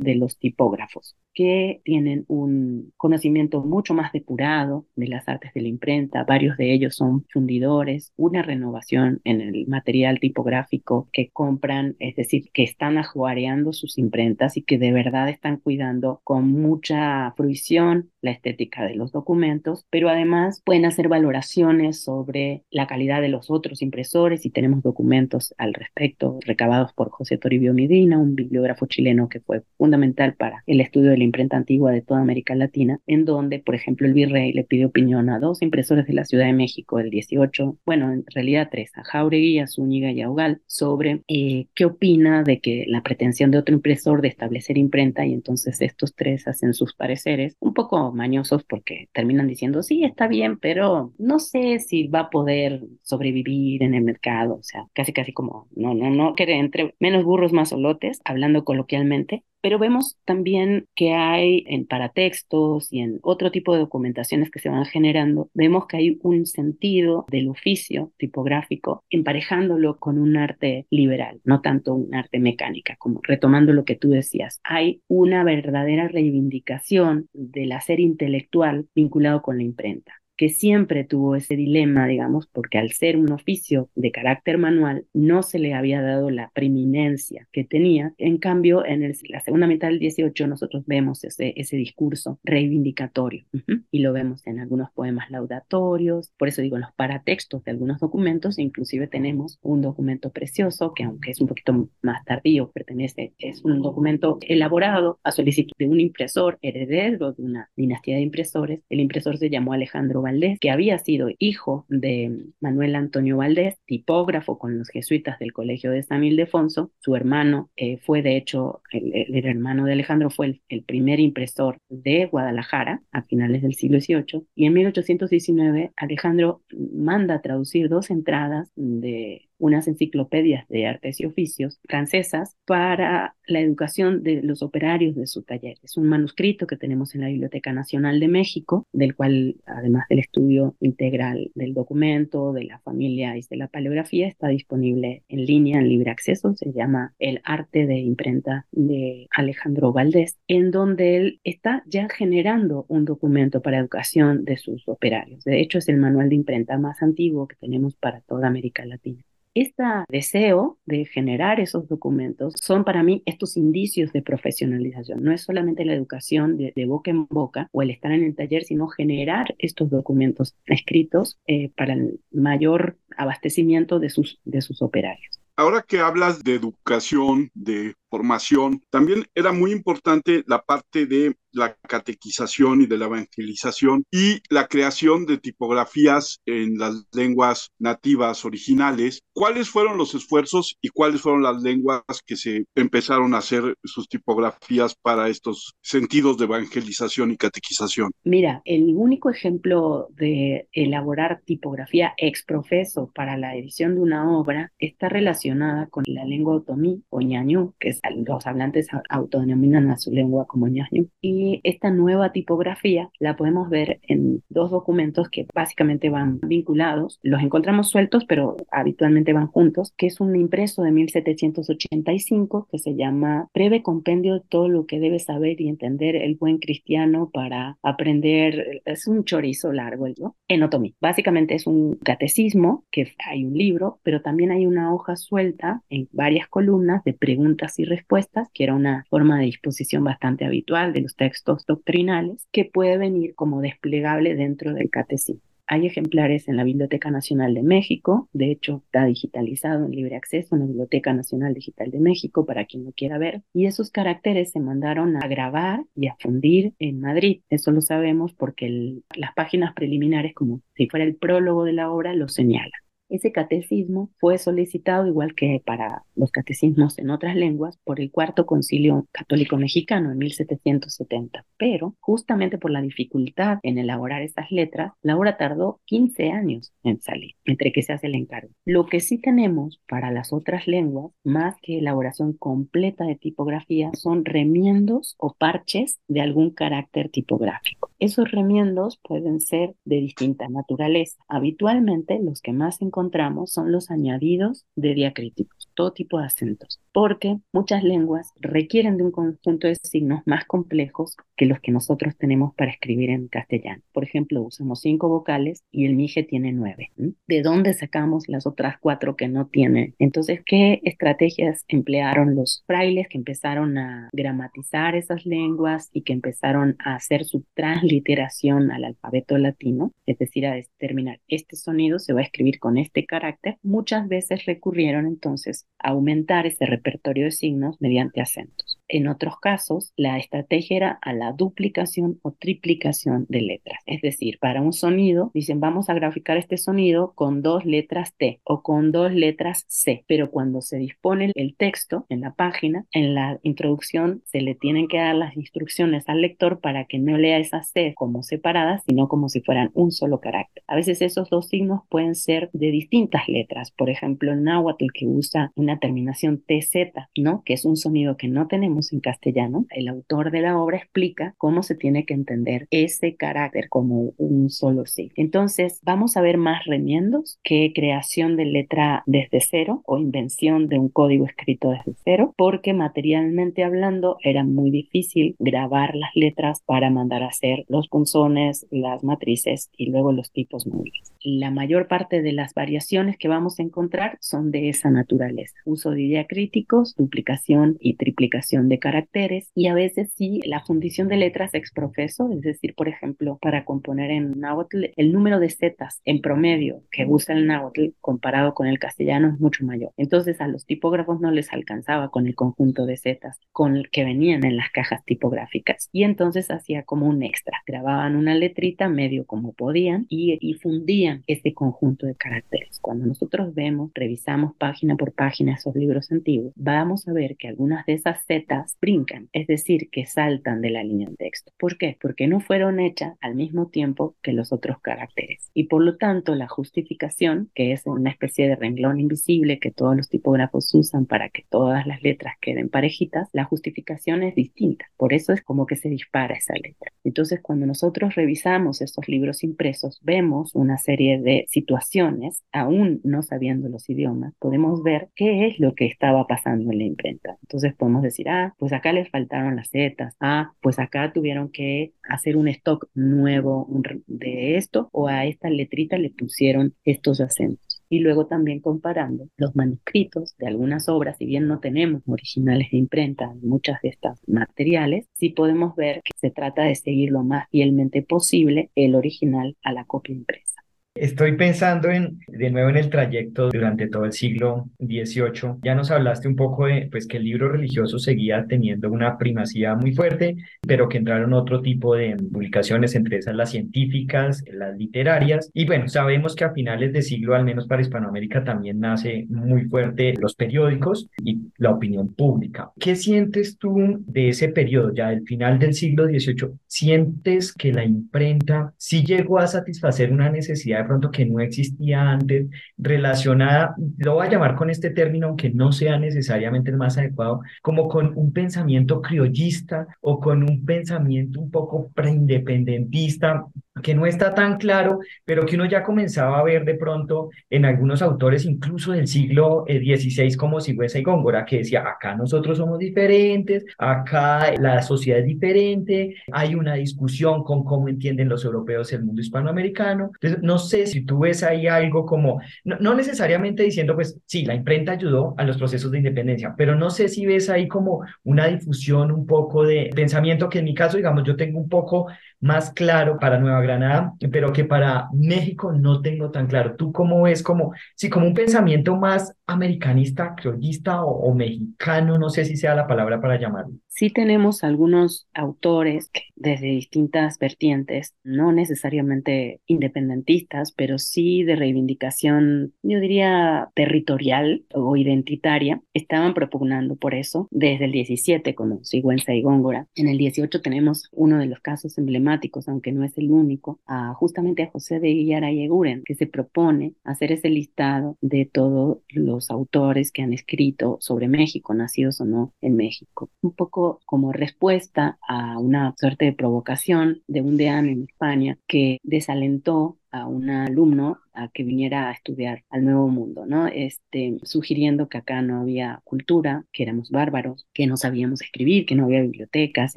de los tipógrafos, que tienen un conocimiento mucho más depurado de las artes de la imprenta, varios de ellos son fundidores, una renovación en el material tipográfico que compran, es decir, que están ajuareando sus imprentas y que de verdad están cuidando con mucha fruición la estética de los documentos, pero además pueden hacer valoraciones sobre la calidad de los otros impresores y tenemos documentos al respecto recabados por José Toribio Medina, un bibliógrafo chileno que fue fundamental para el estudio de la imprenta antigua de toda América Latina, en donde, por ejemplo, el virrey le pidió opinión a dos impresores de la Ciudad de México del 18, bueno, en realidad tres, a Jauregui, a Zúñiga y a Ugal, sobre eh, qué opina de que la pretensión de otro impresor de establecer imprenta y entonces estos tres hacen sus pareceres, un poco mañosos porque terminan diciendo, sí, está bien, pero no sé si va a poder sobrevivir en el mercado, o sea, casi casi como, no, no, no, que entre menos burros más solotes, hablando coloquialmente, pero vemos también que hay en paratextos y en otro tipo de documentaciones que se van generando, vemos que hay un sentido del oficio tipográfico emparejándolo con un arte liberal, no tanto un arte mecánica, como retomando lo que tú decías. Hay una verdadera reivindicación del intelectual vinculado con la imprenta que siempre tuvo ese dilema, digamos, porque al ser un oficio de carácter manual no se le había dado la preeminencia que tenía. En cambio, en la segunda mitad del 18 nosotros vemos ese, ese discurso reivindicatorio y lo vemos en algunos poemas laudatorios, por eso digo, en los paratextos de algunos documentos, inclusive tenemos un documento precioso que aunque es un poquito más tardío, pertenece, es un documento elaborado a solicitud de un impresor heredero de una dinastía de impresores. El impresor se llamó Alejandro Que había sido hijo de Manuel Antonio Valdés, tipógrafo con los jesuitas del Colegio de San Ildefonso. Su hermano eh, fue, de hecho, el, hermano de Alejandro fue el, primer impresor de Guadalajara a finales del siglo XVIII. Y en 1819, Alejandro manda traducir dos entradas de unas enciclopedias de artes y oficios francesas para la educación de los operarios de su taller. Es un manuscrito que tenemos en la Biblioteca Nacional de México, del cual, además del estudio integral del documento, de la familia y de la paleografía, está disponible en línea, en libre acceso. Se llama El arte de imprenta de Alejandro Valdés, en donde él está ya generando un documento para educación de sus operarios. De hecho, es el manual de imprenta más antiguo que tenemos para toda América Latina. Este deseo de generar esos documentos son para mí estos indicios de profesionalización. No es solamente la educación de, boca en boca o el estar en el taller, sino generar estos documentos escritos eh, para el mayor abastecimiento de sus, de sus operarios. Ahora que hablas de educación, de formación, también era muy importante la parte de la catequización y de la evangelización y la creación de tipografías en las lenguas nativas originales. ¿Cuáles fueron los esfuerzos y cuáles fueron las lenguas que se empezaron a hacer sus tipografías para estos sentidos de evangelización y catequización? Mira, el único ejemplo de elaborar tipografía ex profeso para la edición de una obra está relacionada con la lengua otomí o ñañú, que es, los hablantes autodenominan a su lengua como ñañú. Y esta nueva tipografía la podemos ver en dos documentos que básicamente van vinculados. Los encontramos sueltos, pero habitualmente van juntos, que es un impreso de 1785 que se llama Breve Compendio de todo lo que debe saber y entender el buen cristiano para aprender. Es un chorizo largo, ¿no? Enotomía. Básicamente es un catecismo, que hay un libro, pero también hay una hoja suelta en varias columnas de preguntas y respuestas, que era una forma de disposición bastante habitual de los textos doctrinales que puede venir como desplegable dentro del catecismo. Hay ejemplares en la Biblioteca Nacional de México, de hecho está digitalizado en libre acceso en la Biblioteca Nacional Digital de México para quien lo quiera ver, y esos caracteres se mandaron a grabar y a fundir en Madrid. Eso lo sabemos porque las páginas preliminares, como si fuera el prólogo de la obra, lo señalan. Ese catecismo fue solicitado, igual que para los catecismos en otras lenguas, por el Cuarto Concilio Católico Mexicano en 1770. Pero, justamente por la dificultad en elaborar esas letras, la obra tardó 15 años en salir, entre que se hace el encargo. Lo que sí tenemos para las otras lenguas, más que elaboración completa de tipografía, son remiendos o parches de algún carácter tipográfico. Esos remiendos pueden ser de distinta naturaleza. Habitualmente los que más encontramos son los añadidos de diacríticos, todo tipo de acentos, porque muchas lenguas requieren de un conjunto de signos más complejos que los que nosotros tenemos para escribir en castellano. Por ejemplo, usamos cinco vocales y el mije tiene nueve. ¿De dónde sacamos las otras cuatro que no tiene? Entonces, ¿qué estrategias emplearon los frailes que empezaron a gramatizar esas lenguas y que empezaron a hacer su transliteración literación al alfabeto latino, es decir, a determinar este sonido se va a escribir con este carácter, muchas veces recurrieron entonces a aumentar ese repertorio de signos mediante acentos. En otros casos, la estrategia era a la duplicación o triplicación de letras. Es decir, para un sonido, dicen vamos a graficar este sonido con dos letras T o con dos letras C, pero cuando se dispone el texto en la página, en la introducción se le tienen que dar las instrucciones al lector para que no lea esas C como separadas, sino como si fueran un solo carácter. A veces esos dos signos pueden ser de distintas letras. Por ejemplo, el náhuatl que usa una terminación TZ, ¿no? Que es un sonido que no tenemos en castellano, el autor de la obra explica cómo se tiene que entender ese carácter como un solo sí. Entonces, vamos a ver más remiendos que creación de letra desde cero o invención de un código escrito desde cero, porque materialmente hablando era muy difícil grabar las letras para mandar a hacer los punzones, las matrices y luego los tipos móviles. La mayor parte de las variaciones que vamos a encontrar son de esa naturaleza. Uso de diacríticos, duplicación y triplicación de caracteres y a veces sí la fundición de letras exprofeso, es decir, por ejemplo, para componer en náhuatl, el número de zetas en promedio que usa el náhuatl comparado con el castellano es mucho mayor. Entonces a los tipógrafos no les alcanzaba con el conjunto de zetas con el que venían en las cajas tipográficas y entonces hacía como un extra, grababan una letrita medio como podían y, y fundían ese conjunto de caracteres. Cuando nosotros vemos, revisamos página por página esos libros antiguos, vamos a ver que algunas de esas zetas brincan, es decir, que saltan de la línea de texto. ¿Por qué? Porque no fueron hechas al mismo tiempo que los otros caracteres. Y por lo tanto, la justificación, que es una especie de renglón invisible que todos los tipógrafos usan para que todas las letras queden parejitas, la justificación es distinta. Por eso es como que se dispara esa letra. Entonces, cuando nosotros revisamos esos libros impresos, vemos una serie de situaciones, aún no sabiendo los idiomas, podemos ver qué es lo que estaba pasando en la imprenta. Entonces podemos decir, ah, pues acá les faltaron las zetas, ah, pues acá tuvieron que hacer un stock nuevo de esto o a esta letrita le pusieron estos acentos. Y luego también comparando los manuscritos de algunas obras, si bien no tenemos originales de imprenta en muchas de estas materiales, sí podemos ver que se trata de seguir lo más fielmente posible el original a la copia impresa. Estoy pensando en, de nuevo en el trayecto durante todo el siglo XVIII. Ya nos hablaste un poco de pues, que el libro religioso seguía teniendo una primacía muy fuerte, pero que entraron otro tipo de publicaciones, entre esas las científicas, las literarias. Y bueno, sabemos que a finales de siglo, al menos para Hispanoamérica, también nace muy fuerte los periódicos y la opinión pública. ¿Qué sientes tú de ese periodo, ya del final del siglo XVIII? ¿Sientes que la imprenta sí llegó a satisfacer una necesidad pronto que no existía antes, relacionada, lo voy a llamar con este término, aunque no sea necesariamente el más adecuado, como con un pensamiento criollista o con un pensamiento un poco preindependentista, que no está tan claro, pero que uno ya comenzaba a ver de pronto en algunos autores, incluso del siglo XVI, eh, como Sigüenza y Góngora, que decía, acá nosotros somos diferentes, acá la sociedad es diferente, hay una discusión con cómo entienden los europeos el mundo hispanoamericano. Entonces, no sé si tú ves ahí algo como, no, necesariamente diciendo, pues sí, la imprenta ayudó a los procesos de independencia, pero no sé si ves ahí como una difusión un poco de pensamiento que en mi caso, digamos, yo tengo un poco más claro para Nueva Granada, pero que para México no tengo tan claro. ¿Tú cómo ves como, sí, como un pensamiento más americanista, criollista o mexicano? No sé si sea la palabra para llamarlo. Sí tenemos algunos autores desde distintas vertientes, no necesariamente independentistas, pero sí de reivindicación, yo diría, territorial o identitaria, estaban propugnando por eso desde el 17, como Sigüenza y Góngora. En el 18 tenemos uno de los casos emblemáticos, aunque no es el único, justamente a José de Eguren, que se propone hacer ese listado de todos los autores que han escrito sobre México, nacidos o no en México. Un poco como respuesta a una suerte de provocación de un deán en España que desalentó a un alumno a que viniera a estudiar al Nuevo Mundo, ¿no? Este, sugiriendo que acá no había cultura, que éramos bárbaros, que no sabíamos escribir, que no había bibliotecas,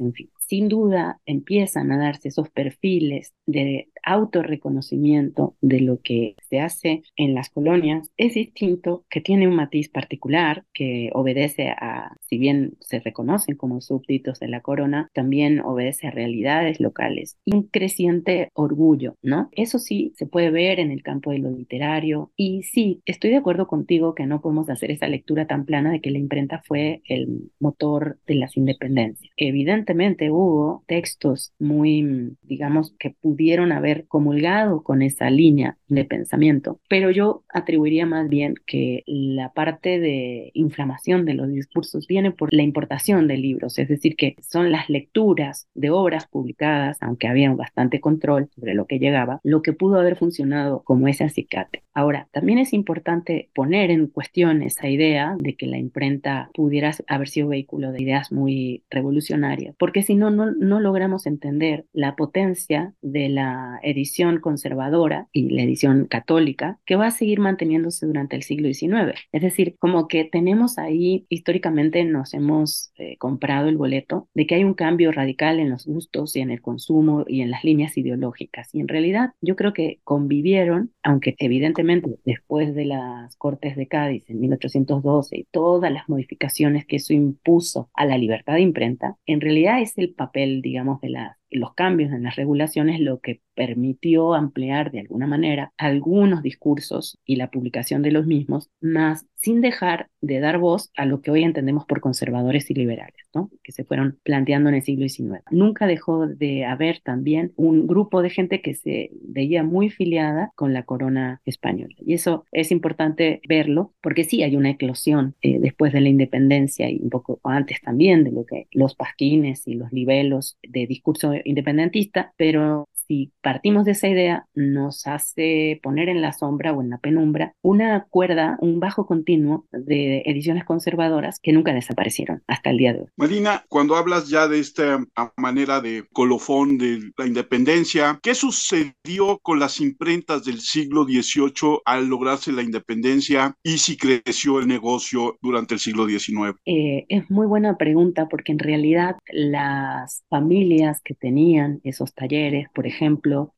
en fin. Sin duda empiezan a darse esos perfiles de autorreconocimiento de lo que se hace en las colonias. Es distinto, que tiene un matiz particular, que obedece a, si bien se reconocen como súbditos de la corona, también obedece a realidades locales. Un creciente orgullo, ¿no? Eso sí se puede ver en el campo de lo literario. Y sí, estoy de acuerdo contigo que no podemos hacer esa lectura tan plana de que la imprenta fue el motor de las independencias. Evidentemente hubo textos muy, digamos, que pudieron haber comulgado con esa línea de pensamiento, pero yo atribuiría más bien que la parte de inflamación de los discursos viene por la importación de libros, es decir, que son las lecturas de obras publicadas, aunque había bastante control sobre lo que llegaba, lo que pudo haber funcionado como ese acicate. Ahora, también es importante poner en cuestión esa idea de que la imprenta pudiera haber sido vehículo de ideas muy revolucionarias, porque si no, no, logramos entender la potencia de la edición conservadora y la edición católica que va a seguir manteniéndose durante el siglo XIX. Es decir, como que tenemos ahí, históricamente nos hemos eh, comprado el boleto de que hay un cambio radical en los gustos y en el consumo y en las líneas ideológicas. Y en realidad yo creo que convivieron, aunque evidentemente después de las Cortes de Cádiz en 1812 y todas las modificaciones que eso impuso a la libertad de imprenta, en realidad es el papel, digamos, de las los cambios en las regulaciones lo que permitió ampliar de alguna manera algunos discursos y la publicación de los mismos, más sin dejar de dar voz a lo que hoy entendemos por conservadores y liberales, ¿no? que se fueron planteando en el siglo XIX. Nunca dejó de haber también un grupo de gente que se veía muy filiada con la corona española. Y eso es importante verlo, porque sí hay una eclosión eh, después de la independencia y un poco antes también de lo que los pasquines y los libelos de discurso independentista, pero si partimos de esa idea, nos hace poner en la sombra o en la penumbra una cuerda, un bajo continuo de ediciones conservadoras que nunca desaparecieron hasta el día de hoy. Marina, cuando hablas ya de esta manera de colofón de la independencia, ¿qué sucedió con las imprentas del siglo XVIII al lograrse la independencia y si creció el negocio durante el siglo XIX? Eh, es muy buena pregunta porque en realidad las familias que tenían esos talleres, por ejemplo,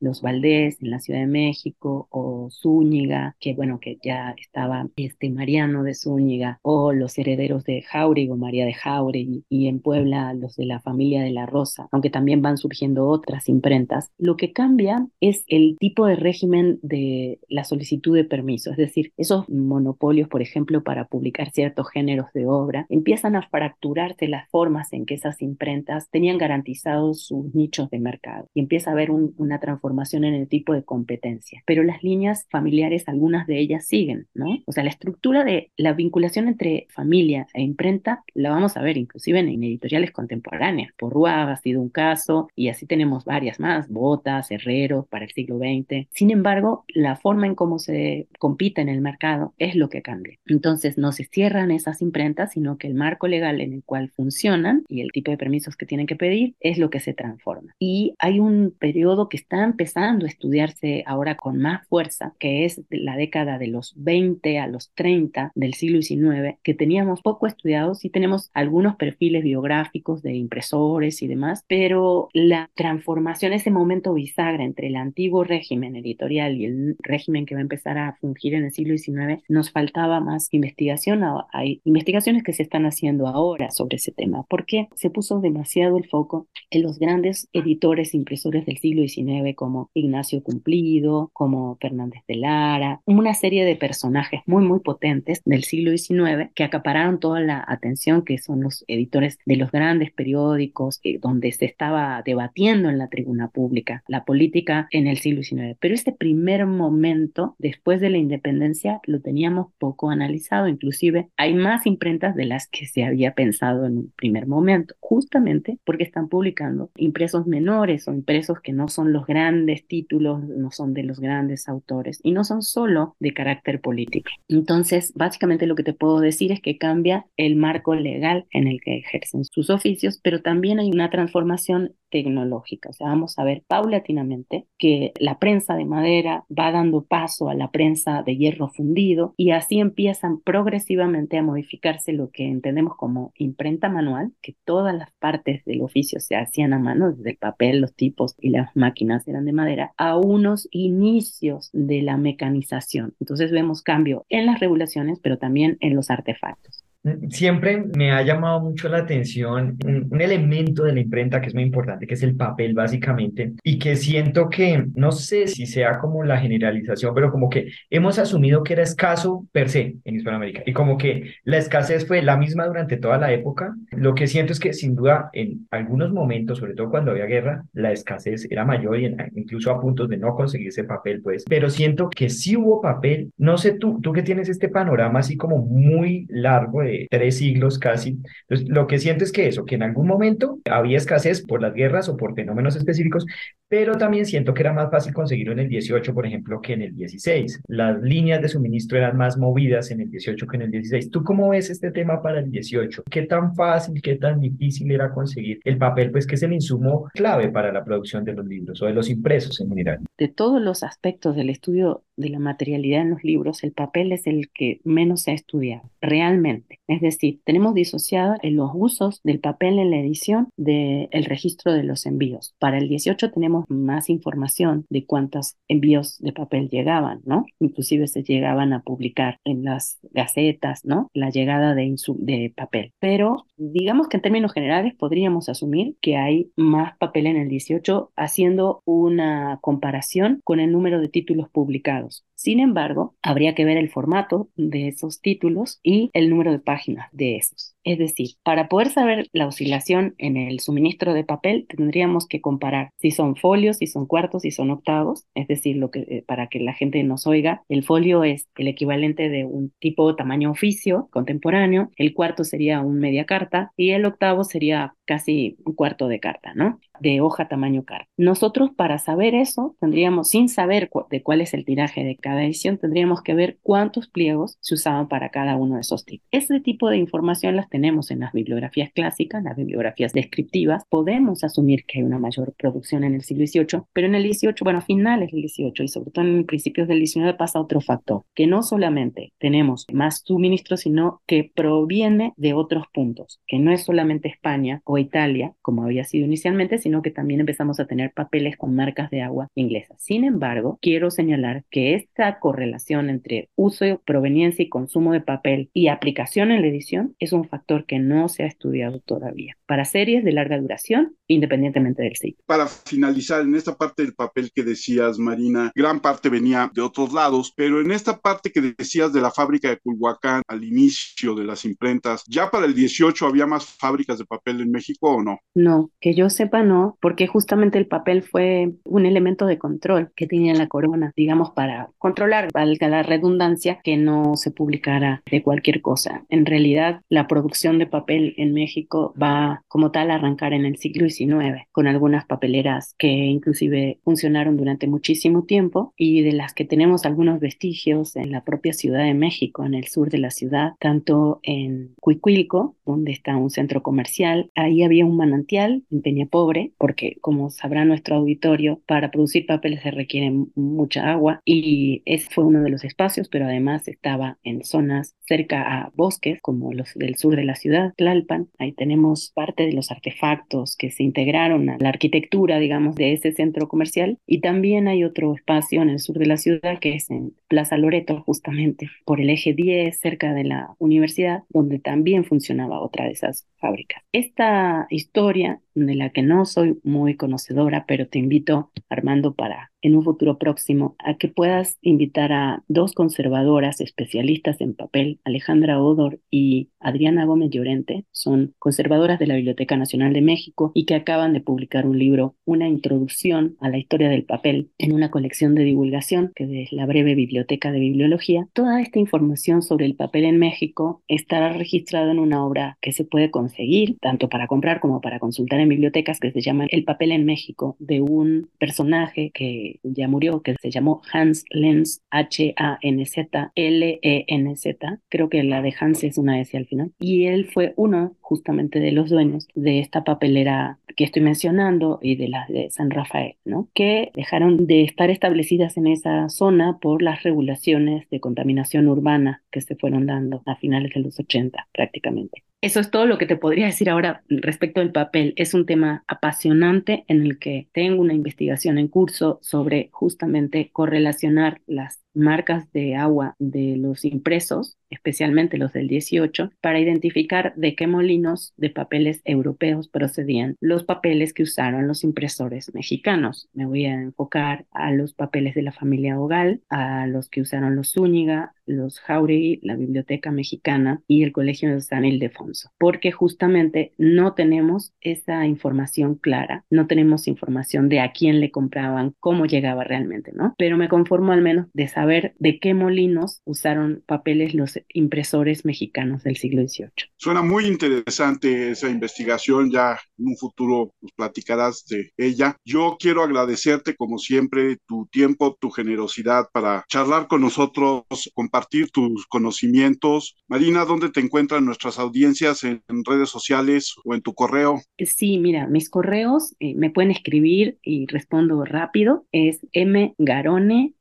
los Valdés en la Ciudad de México o Zúñiga, que bueno, que ya estaba este Mariano de Zúñiga, o los herederos de Jauregui o María de Jauregui, y en Puebla los de la familia de la Rosa, aunque también van surgiendo otras imprentas. Lo que cambia es el tipo de régimen de la solicitud de permiso, es decir, esos monopolios, por ejemplo, para publicar ciertos géneros de obra, empiezan a fracturarse las formas en que esas imprentas tenían garantizados sus nichos de mercado y empieza a haber un una transformación en el tipo de competencia. Pero las líneas familiares, algunas de ellas siguen, ¿no? O sea, la estructura de la vinculación entre familia e imprenta la vamos a ver inclusive en, editoriales contemporáneas. Porrúa ha sido un caso y así tenemos varias más, Botas, Herrero, para el siglo XX. Sin embargo, la forma en cómo se compite en el mercado es lo que cambia. Entonces, no se cierran esas imprentas, sino que el marco legal en el cual funcionan y el tipo de permisos que tienen que pedir es lo que se transforma. Y hay un periodo periodo que está empezando a estudiarse ahora con más fuerza, que es la década de los 20 a los 30 del siglo XIX, que teníamos poco estudiados y tenemos algunos perfiles biográficos de impresores y demás, pero la transformación, ese momento bisagra entre el antiguo régimen editorial y el régimen que va a empezar a fungir en el siglo XIX, nos faltaba más investigación. Hay investigaciones que se están haciendo ahora sobre ese tema, porque se puso demasiado el foco en los grandes editores e impresores del siglo XIX como Ignacio Cumplido, como Fernández de Lara, una serie de personajes muy, muy potentes del siglo XIX que acapararon toda la atención, que son los editores de los grandes periódicos, eh, donde se estaba debatiendo en la tribuna pública la política en el siglo XIX. Pero este primer momento, después de la independencia, lo teníamos poco analizado, inclusive hay más imprentas de las que se había pensado en un primer momento, justamente porque están publicando impresos menores o impresos que no son los grandes títulos, no son de los grandes autores y no son solo de carácter político. Entonces, básicamente lo que te puedo decir es que cambia el marco legal en el que ejercen sus oficios, pero también hay una transformación tecnológica. O sea, vamos a ver paulatinamente que la prensa de madera va dando paso a la prensa de hierro fundido y así empiezan progresivamente a modificarse lo que entendemos como imprenta manual, que todas las partes del oficio se hacían a mano, desde el papel, los tipos y las máquinas eran de madera, a unos inicios de la mecanización. Entonces vemos cambio en las regulaciones, pero también en los artefactos. Siempre me ha llamado mucho la atención un, elemento de la imprenta que es muy importante, que es el papel básicamente, y que siento que, no sé si sea como la generalización, pero como que hemos asumido que era escaso per se en Hispanoamérica, y como que la escasez fue la misma durante toda la época. Lo que siento es que sin duda en algunos momentos, sobre todo cuando había guerra, la escasez era mayor y incluso a puntos de no conseguir ese papel, pues, pero siento que sí hubo papel. No sé tú, tú que tienes este panorama así como muy largo de tres siglos casi. Entonces, lo que siento es que eso, que en algún momento había escasez por las guerras o por fenómenos específicos, pero también siento que era más fácil conseguirlo en el 18, por ejemplo, que en el 16. Las líneas de suministro eran más movidas en el 18 que en el 16. ¿Tú cómo ves este tema para el 18? ¿Qué tan fácil, qué tan difícil era conseguir el papel, pues que es el insumo clave para la producción de los libros o de los impresos en general? De todos los aspectos del estudio de la materialidad en los libros, el papel es el que menos se ha estudiado, realmente. Es decir, tenemos disociado en los usos del papel en la edición del registro de los envíos. Para el 18 tenemos más información de cuántos envíos de papel llegaban, ¿no? Inclusive se llegaban a publicar en las gacetas, ¿no? La llegada de, de papel. Pero digamos que en términos generales podríamos asumir que hay más papel en el 18 haciendo una comparación con el número de títulos publicados. Sin embargo, habría que ver el formato de esos títulos y el número de páginas de esos. Es decir, para poder saber la oscilación en el suministro de papel, tendríamos que comparar si son folios, si son cuartos, si son octavos, es decir, lo que, eh, para que la gente nos oiga, el folio es el equivalente de un tipo tamaño oficio contemporáneo, el cuarto sería un media carta y el octavo sería casi un cuarto de carta, ¿no? De hoja tamaño carta. Nosotros para saber eso, tendríamos, sin saber de cuál es el tiraje de cada edición, tendríamos que ver cuántos pliegos se usaban para cada uno de esos tipos. Ese tipo de información las tenemos en las bibliografías clásicas, las bibliografías descriptivas. Podemos asumir que hay una mayor producción en el siglo XVIII, pero en el XVIII, bueno, a finales del XVIII y sobre todo en principios del XIX pasa otro factor, que no solamente tenemos más suministro, sino que proviene de otros puntos, que no es solamente España Italia, como había sido inicialmente, sino que también empezamos a tener papeles con marcas de agua inglesas. Sin embargo, quiero señalar que esta correlación entre uso, proveniencia y consumo de papel y aplicación en la edición es un factor que no se ha estudiado todavía para series de larga duración, independientemente del sitio. Para finalizar, en esta parte del papel que decías, Marina, gran parte venía de otros lados, pero en esta parte que decías de la fábrica de Culhuacán al inicio de las imprentas, ya para el 18 había más fábricas de papel en México no? Que yo sepa no, porque justamente el papel fue un elemento de control que tenía la corona, digamos, para controlar, valga la redundancia, que no se publicara de cualquier cosa. En realidad, la producción de papel en México va como tal a arrancar en el siglo XIX, con algunas papeleras que inclusive funcionaron durante muchísimo tiempo y de las que tenemos algunos vestigios en la propia Ciudad de México, en el sur de la ciudad, tanto en Cuicuilco, donde está un centro comercial, ahí había un manantial en Peña Pobre, porque como sabrá nuestro auditorio, para producir papeles se requiere mucha agua y ese fue uno de los espacios, pero además estaba en zonas cerca a bosques como los del sur de la ciudad, Tlalpan. Ahí tenemos parte de los artefactos que se integraron a la arquitectura, digamos, de ese centro comercial y también hay otro espacio en el sur de la ciudad que es en Plaza Loreto, justamente por el eje 10, cerca de la universidad, donde también funcionaba otra de esas fábricas. Esta historia de la que no soy muy conocedora, pero te invito, Armando, para en un futuro próximo a que puedas invitar a dos conservadoras especialistas en papel, Alejandra Odor y Adriana Gómez Llorente. Son conservadoras de la Biblioteca Nacional de México y que acaban de publicar un libro, una introducción a la historia del papel en una colección de divulgación que es la breve Biblioteca de Bibliología. Toda esta información sobre el papel en México estará registrada en una obra que se puede conseguir tanto para comprar como para consultar bibliotecas que se llama El papel en México de un personaje que ya murió, que se llamó Hans Lenz, H-A-N-Z, L-E-N-Z. Creo que la de Hans es una S al final. Y él fue uno justamente de los dueños de esta papelera que estoy mencionando y de las de San Rafael, ¿no? Que dejaron de estar establecidas en esa zona por las regulaciones de contaminación urbana que se fueron dando a finales de los 80 prácticamente. Eso es todo lo que te podría decir ahora respecto al papel. Es un tema apasionante en el que tengo una investigación en curso sobre justamente correlacionar las marcas de agua de los impresos, especialmente los del 18, para identificar de qué molinos de papeles europeos procedían los papeles que usaron los impresores mexicanos. Me voy a enfocar a los papeles de la familia Ogal, a los que usaron los Zúñiga, los Jauregui, la Biblioteca Mexicana y el Colegio de San Ildefonso, porque justamente no tenemos esa información clara, no tenemos información de a quién le compraban, cómo llegaba realmente, ¿no? Pero me conformo al menos de saber de qué molinos usaron papeles los impresores mexicanos del siglo XVIII. Suena muy interesante esa investigación, ya en un futuro nos platicarás de ella. Yo quiero agradecerte como siempre tu tiempo, tu generosidad para charlar con nosotros, compartir tus conocimientos. Marina, ¿dónde te encuentran nuestras audiencias en, redes sociales o en tu correo? Sí, mira, mis correos eh, me pueden escribir y respondo rápido. Es mgarone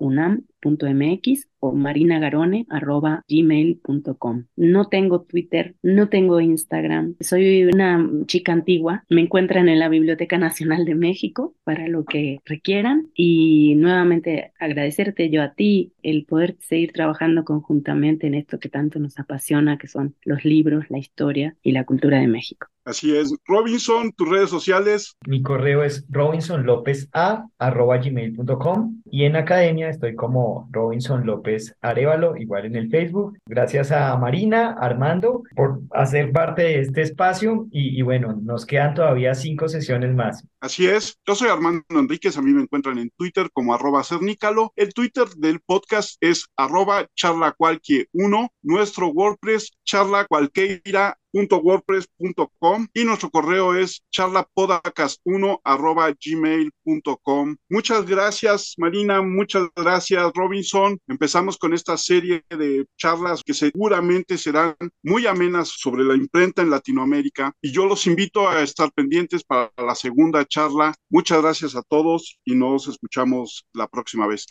unam.mx o marinagarone.gmail.com. No tengo Twitter, no tengo Instagram, soy una chica antigua, me encuentran en la Biblioteca Nacional de México para lo que requieran y nuevamente agradecerte yo a ti el poder seguir trabajando conjuntamente en esto que tanto nos apasiona, que son los libros, la historia y la cultura de México. Así es. Robinson, tus redes sociales. Mi correo es robinsonlopeza.gmail.com y en academia estoy como Robinson López Arevalo, igual en el Facebook. Gracias a Marina, Armando, por hacer parte de este espacio y, bueno, nos quedan todavía cinco sesiones más. Así es. Yo soy Armando Enríquez, a mí me encuentran en Twitter como arroba cernícalo. El Twitter del podcast es arroba charlacualquie1. Nuestro WordPress charlacualqueira wordpress.com y nuestro correo es charlapodcast1 gmail.com. Muchas gracias Marina, muchas gracias Robinson. Empezamos con esta serie de charlas que seguramente serán muy amenas sobre la imprenta en Latinoamérica y yo los invito a estar pendientes para la segunda charla. Muchas gracias a todos y nos escuchamos la próxima vez.